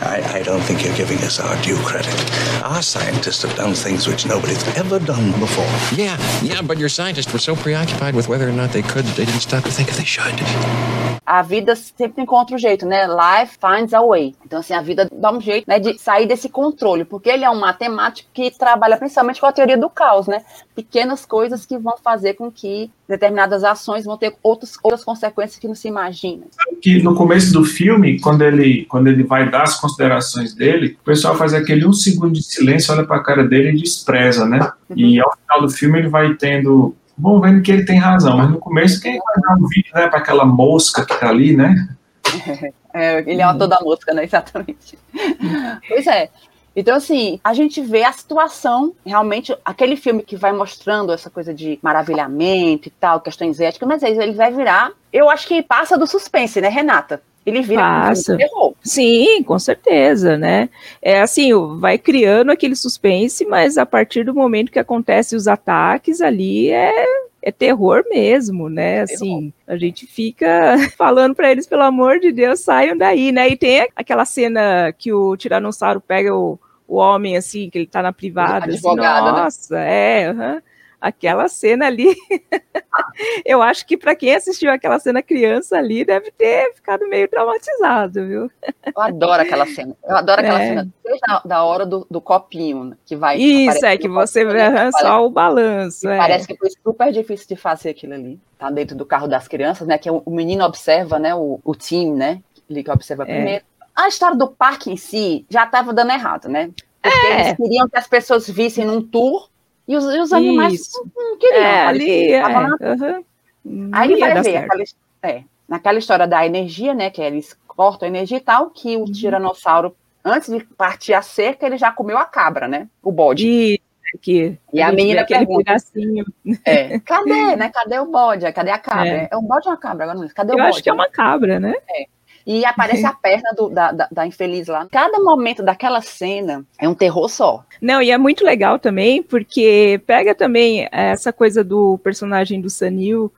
I, I don't think you're giving us our due credit. Our scientists have done things which nobody's ever done before. yeah, yeah, but your scientists were so preoccupied with whether or not they could that they didn't stop to think if they should. A vida sempre encontra um jeito, né? Life finds a way. Então, assim, a vida dá um jeito né, de sair desse controle, porque ele é um matemático que trabalha principalmente com a teoria do caos, né? Pequenas coisas que vão fazer com que determinadas ações vão ter outros, outras consequências que não se imagina. que no começo do filme, quando ele, quando ele vai dar as considerações dele, o pessoal faz aquele um segundo de silêncio, olha pra cara dele e despreza, né? E ao final do filme ele vai tendo. Vão vendo que ele tem razão, mas no começo quem vai dar um vídeo né, para aquela mosca que tá ali, né? É, ele é o ator da música, né? Exatamente. pois é. Então, assim, a gente vê a situação, realmente, aquele filme que vai mostrando essa coisa de maravilhamento e tal, questões éticas, mas aí ele vai virar. Eu acho que passa do suspense, né, Renata? Ele vira Passa. um terror. Sim, com certeza, né? É assim, vai criando aquele suspense, mas a partir do momento que acontecem os ataques ali é é terror mesmo, né? Assim, a gente fica falando para eles, pelo amor de Deus, saiam daí, né? E tem aquela cena que o tiranossauro pega o, o homem, assim, que ele tá na privada. Assim, Advogado, né? nossa, é, aham. Aquela cena ali. Eu acho que para quem assistiu aquela cena criança ali deve ter ficado meio traumatizado, viu? Eu adoro aquela cena. Eu adoro aquela É. cena, desde a da hora do, do copinho, né, que vai. Isso, é que você vê parece- só o balanço. é. Parece que foi super difícil de fazer aquilo ali. Tá dentro do carro das crianças, né? Que o, o menino observa, né? O, o Tim, né? Ele que observa É. primeiro. A história do parque em si já estava dando errado, né? Porque É. eles queriam que as pessoas vissem num tour e os, e os animais não, não queriam. É, ali, é, aham. Não Aí vai ver certo. aquela, é, naquela história da energia, né? Que eles cortam a energia e tal, que Uhum. o tiranossauro, antes de partir a cerca, ele já comeu a cabra, né? O bode. E, aqui, E a vê menina aquele pergunta, pedacinho. É, cadê, né? Cadê o bode? Cadê a cabra? É. É, um bode ou uma cabra? Agora não. Cadê o Eu bode? acho que é uma cabra, né? E aparece a perna do- da, da, da infeliz lá. Cada momento daquela cena é um terror só. Não, e é muito legal também, porque pega também essa coisa do personagem do Sanil,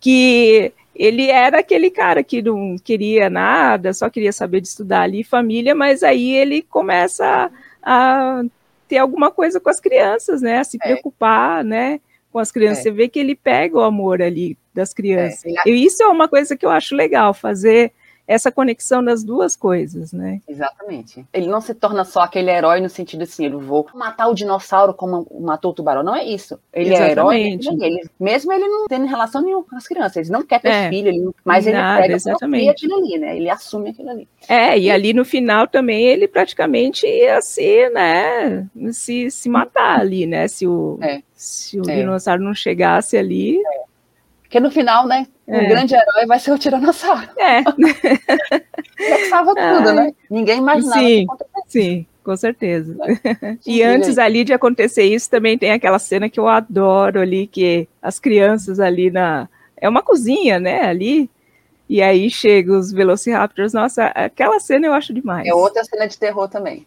que ele era aquele cara que não queria nada, só queria saber de estudar ali família, mas aí ele começa a, a ter alguma coisa com as crianças, né? A se preocupar, né? Com as crianças. É. Você vê que ele pega o amor ali das crianças. ele- E isso é uma coisa que eu acho legal, fazer essa conexão das duas coisas, né? Exatamente. Ele não se torna só aquele herói no sentido assim, eu vou matar o dinossauro como matou o tubarão. Não é isso. Ele é herói, Exatamente. ele, ele- mesmo ele não tendo relação nenhuma com as crianças. Ele não quer ter É. filho, ele mas ele Nada, pega exatamente. e aquilo ali, né? Ele assume aquilo ali. É, e ali no final também ele praticamente ia se, né, se, se matar ali, né, se o, se o É. dinossauro não chegasse ali. Porque no final, né, o É. grande herói vai ser o tiranossauro. É. Salva tudo, Ai. né? Ninguém imaginava Sim, sim, com certeza. E Sim, antes gente. ali de acontecer isso, também tem aquela cena que eu adoro ali, que as crianças ali na... É uma cozinha, né, ali, e aí chegam os Velociraptors, nossa, aquela cena eu acho demais. É outra cena de terror também.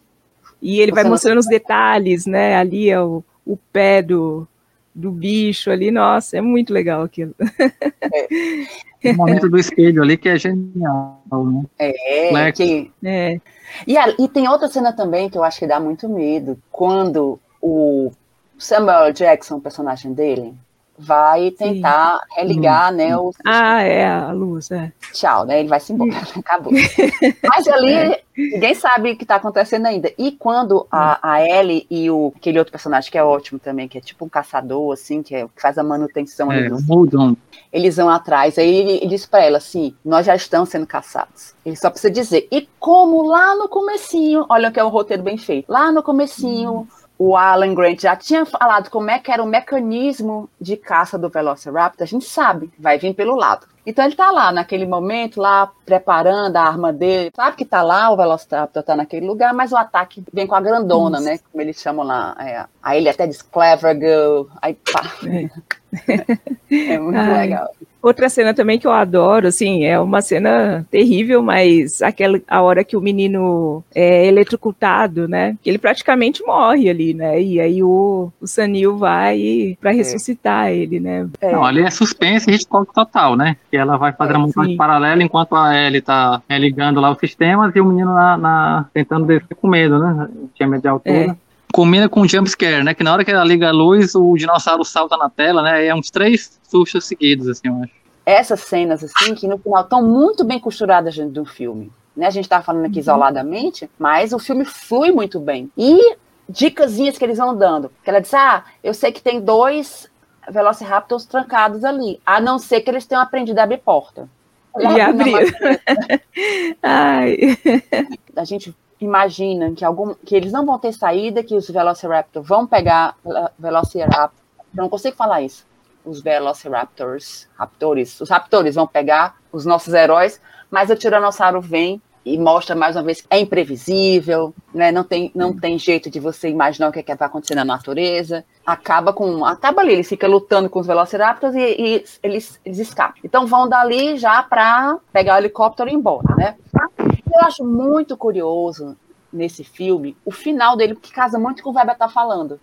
E ele vai Você não- mostrando os detalhes, né? Ali é o, o pé do, do bicho ali, nossa, é muito legal aquilo. O momento do espelho ali que é genial, né? É, Lex. que... É. E, a- e tem outra cena também que eu acho que dá muito medo, quando o Samuel Jackson, o personagem dele, vai tentar religar, né, o Ah, é, a luz, é. tchau, né? Ele vai se embora, acabou. Mas ali ninguém sabe o que está acontecendo ainda. E quando a, a Ellie e o aquele outro personagem que é ótimo também, que é tipo um caçador, assim, que, é, que faz a manutenção ali É, o Muldoon. eles vão atrás. Aí ele, ele diz pra ela assim: nós já estamos sendo caçados. Ele só precisa dizer. E como lá no comecinho, olha que é um roteiro bem feito. Lá no comecinho, o Alan Grant já tinha falado como é que era o mecanismo de caça do Velociraptor. A gente sabe, vai vir pelo lado. Então ele tá lá naquele momento, lá preparando a arma dele. Sabe que tá lá, o Velociraptor tá naquele lugar, mas o ataque vem com a grandona, Isso. né? Como eles chamam lá. É, aí ele até diz Clever Girl. Aí pá. É muito Ai. legal. Outra cena também que eu adoro, assim, é uma cena terrível, mas aquela a hora que o menino é eletrocutado, né? Que ele praticamente morre ali, né? E aí o, o Sanil vai para ressuscitar ele, né? Não, ali é suspense e Hitchcock total, né? Que ela vai fazer a montagem sim. paralela enquanto a Ellie tá é, ligando lá os sistemas e o menino na, na- tentando descer com medo, né? Tinha medo de altura. É. Combina com o jumpscare, né? Que na hora que ela liga a luz, o dinossauro salta na tela, né? É uns três sustos seguidos, assim, eu acho. essas cenas assim que no final estão muito bem costuradas dentro do filme. Né? A gente está falando aqui isoladamente, mas o filme flui muito bem. E dicasinhas que eles vão dando. Que ela diz: Ah, eu sei que tem dois Velociraptors trancados ali, a não ser que eles tenham aprendido a abrir porta. E abriu. Ai. A gente imagina que, algum, que eles não vão ter saída, que os Velociraptors vão pegar Velo- Velociraptor. Eu não consigo falar isso. Os Velociraptors, raptores, os raptores vão pegar os nossos heróis, mas o Tiranossauro vem e mostra mais uma vez que é imprevisível, né? Não tem, não tem jeito de você imaginar o que, é que vai acontecer na natureza. Acaba com, acaba ali, ele fica lutando com os Velociraptors e, e eles, eles escapam. Então vão dali já para pegar o helicóptero e ir embora, né? Eu acho muito curioso nesse filme o final dele, que casa muito com o que o Weber tá falando.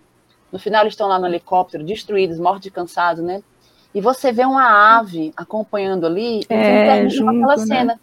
No final eles estão lá no helicóptero, destruídos, mortos de cansado, né? E você vê uma ave acompanhando ali, É, junto, aquela né? cena.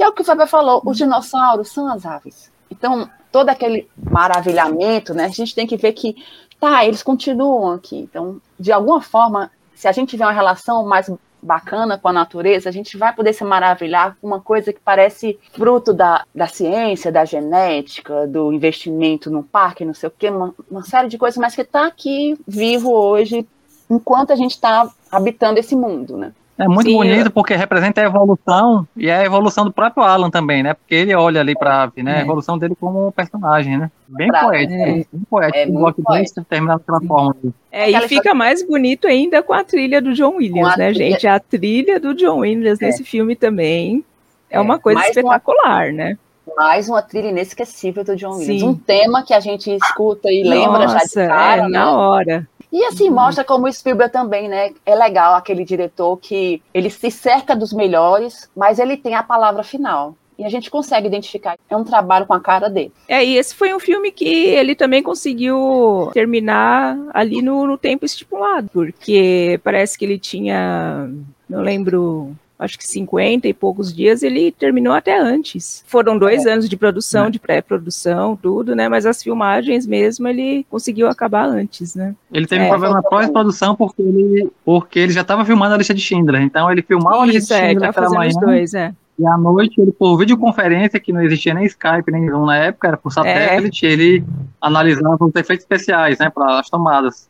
Que é o que o Fábio falou, os dinossauros são as aves. Então, todo aquele maravilhamento, né? A gente tem que ver que, tá, eles continuam aqui. Então, de alguma forma, se a gente tiver uma relação mais bacana com a natureza, a gente vai poder se maravilhar com uma coisa que parece fruto da, da ciência, da genética, do investimento no parque, não sei o quê, uma, uma série de coisas, mas que está aqui vivo hoje, enquanto a gente está habitando esse mundo, né? É muito Sim, bonito porque representa a evolução e é a evolução do próprio Alan também, né? Porque ele olha ali pra ave, né? A É. evolução dele como personagem, né? Bem Pra- poético, é. bem poético. É o muito blockbuster terminar daquela forma. ali. É, e fica mais bonito ainda com a trilha do John Williams, a né, trilha- gente? A trilha do John Williams nesse filme também é, É, uma coisa mais uma- espetacular, né? Mais uma trilha inesquecível do John Williams. Sim. Um tema que a gente escuta e lembra já de Nossa, cara, é, né? na hora. E assim, mostra como o Spielberg também, né? É legal aquele diretor que ele se cerca dos melhores, mas ele tem a palavra final. E a gente consegue identificar. É um trabalho com a cara dele. É, e esse foi um filme que ele também conseguiu terminar ali no, no tempo estipulado, porque parece que ele tinha, não lembro, acho que 50 e poucos dias, ele terminou até antes. Foram dois anos de produção, de pré-produção, tudo, né? Mas as filmagens mesmo ele conseguiu acabar antes, né? Ele teve É, um problema na pós-produção porque ele, porque ele já estava filmando a lista de Schindler. Então ele filmava a lista de é, Schindler tá pela fazendo manhã. os dois, é. E à noite, ele, por videoconferência, que não existia nem Skype, nem Zoom na época, era por satélite, ele analisava os efeitos especiais, né, para as tomadas.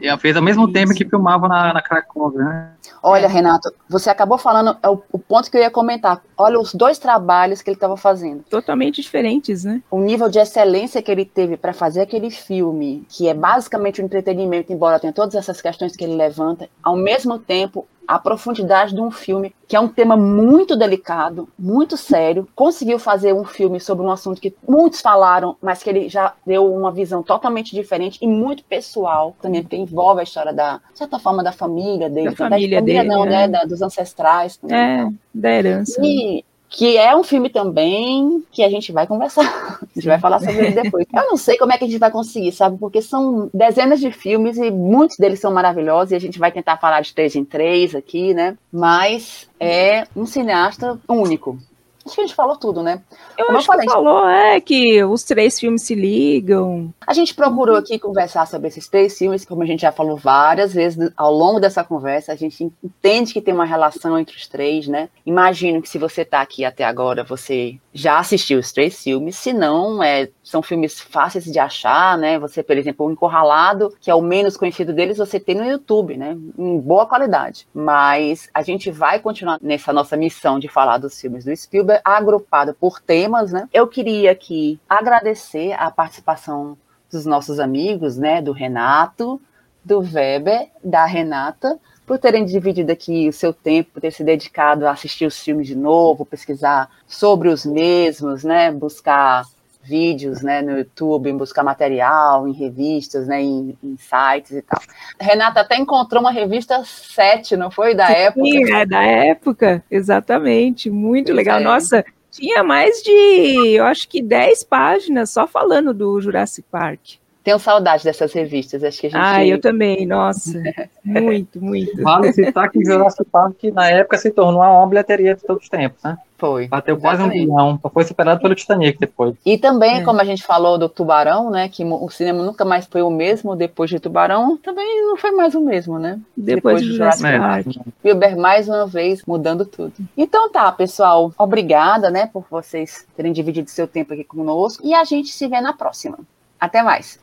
E fez ao mesmo tempo que filmava na, na Cracóvia, né? Olha, Renato, você acabou falando é o, o ponto que eu ia comentar. Olha os dois trabalhos que ele estava fazendo. Totalmente diferentes, né? O nível de excelência que ele teve para fazer aquele filme, que é basicamente um entretenimento, embora tenha todas essas questões que ele levanta, ao mesmo tempo a profundidade de um filme que é um tema muito delicado, muito sério. Conseguiu fazer um filme sobre um assunto que muitos falaram, mas que ele já deu uma visão totalmente diferente e muito pessoal também, porque envolve a história da, de certa forma, da família dele. Da família dele, não, né? né? Da- dos ancestrais. também. É, da herança. E que é um filme também que a gente vai conversar. A gente vai falar sobre ele depois. Eu não sei como é que a gente vai conseguir, sabe? Porque são dezenas de filmes e muitos deles são maravilhosos e a gente vai tentar falar de três em três aqui, né? Mas é um cineasta único. Acho que a gente falou tudo, né? Eu Como acho que falou, é, que os três filmes se ligam. A gente procurou aqui conversar sobre esses três filmes, como a gente já falou várias vezes ao longo dessa conversa, a gente entende que tem uma relação entre os três, né? Imagino que se você está aqui até agora, você já assistiu os três filmes, se não, é, são filmes fáceis de achar, né? Você, por exemplo, o Encurralado, que é o menos conhecido deles, você tem no YouTube, né? Em boa qualidade. Mas a gente vai continuar nessa nossa missão de falar dos filmes do Spielberg, agrupado por temas, né? Eu queria aqui agradecer a participação dos nossos amigos, né? Do Renato, do Weber, da Renata, por terem dividido aqui o seu tempo, por ter se dedicado a assistir os filmes de novo, pesquisar sobre os mesmos, né? Buscar vídeos né, no YouTube, buscar material em revistas, né, em, em sites e tal. Renata até encontrou uma revista 7, não foi? Da época. Sim, é da época, exatamente. Muito Pois legal. é. Nossa, tinha mais de, eu acho que 10 páginas só falando do Jurassic Park. Tenho saudade dessas revistas, acho que a gente... Ah, eu também, nossa. Muito, muito. Vale citar que Jurassic Park, na época, se tornou a maior bilheteria de todos os tempos, né? Foi. Bateu quase um bilhão, só foi superado pelo Titanic depois. E também, É. como a gente falou do Tubarão, né, que o cinema nunca mais foi o mesmo depois de Tubarão, também não foi mais o mesmo, né? Depois de Jurassic. Park. Spielberg mais uma vez mudando tudo. Então tá, pessoal, obrigada, né, por vocês terem dividido seu tempo aqui conosco e a gente se vê na próxima. Até mais.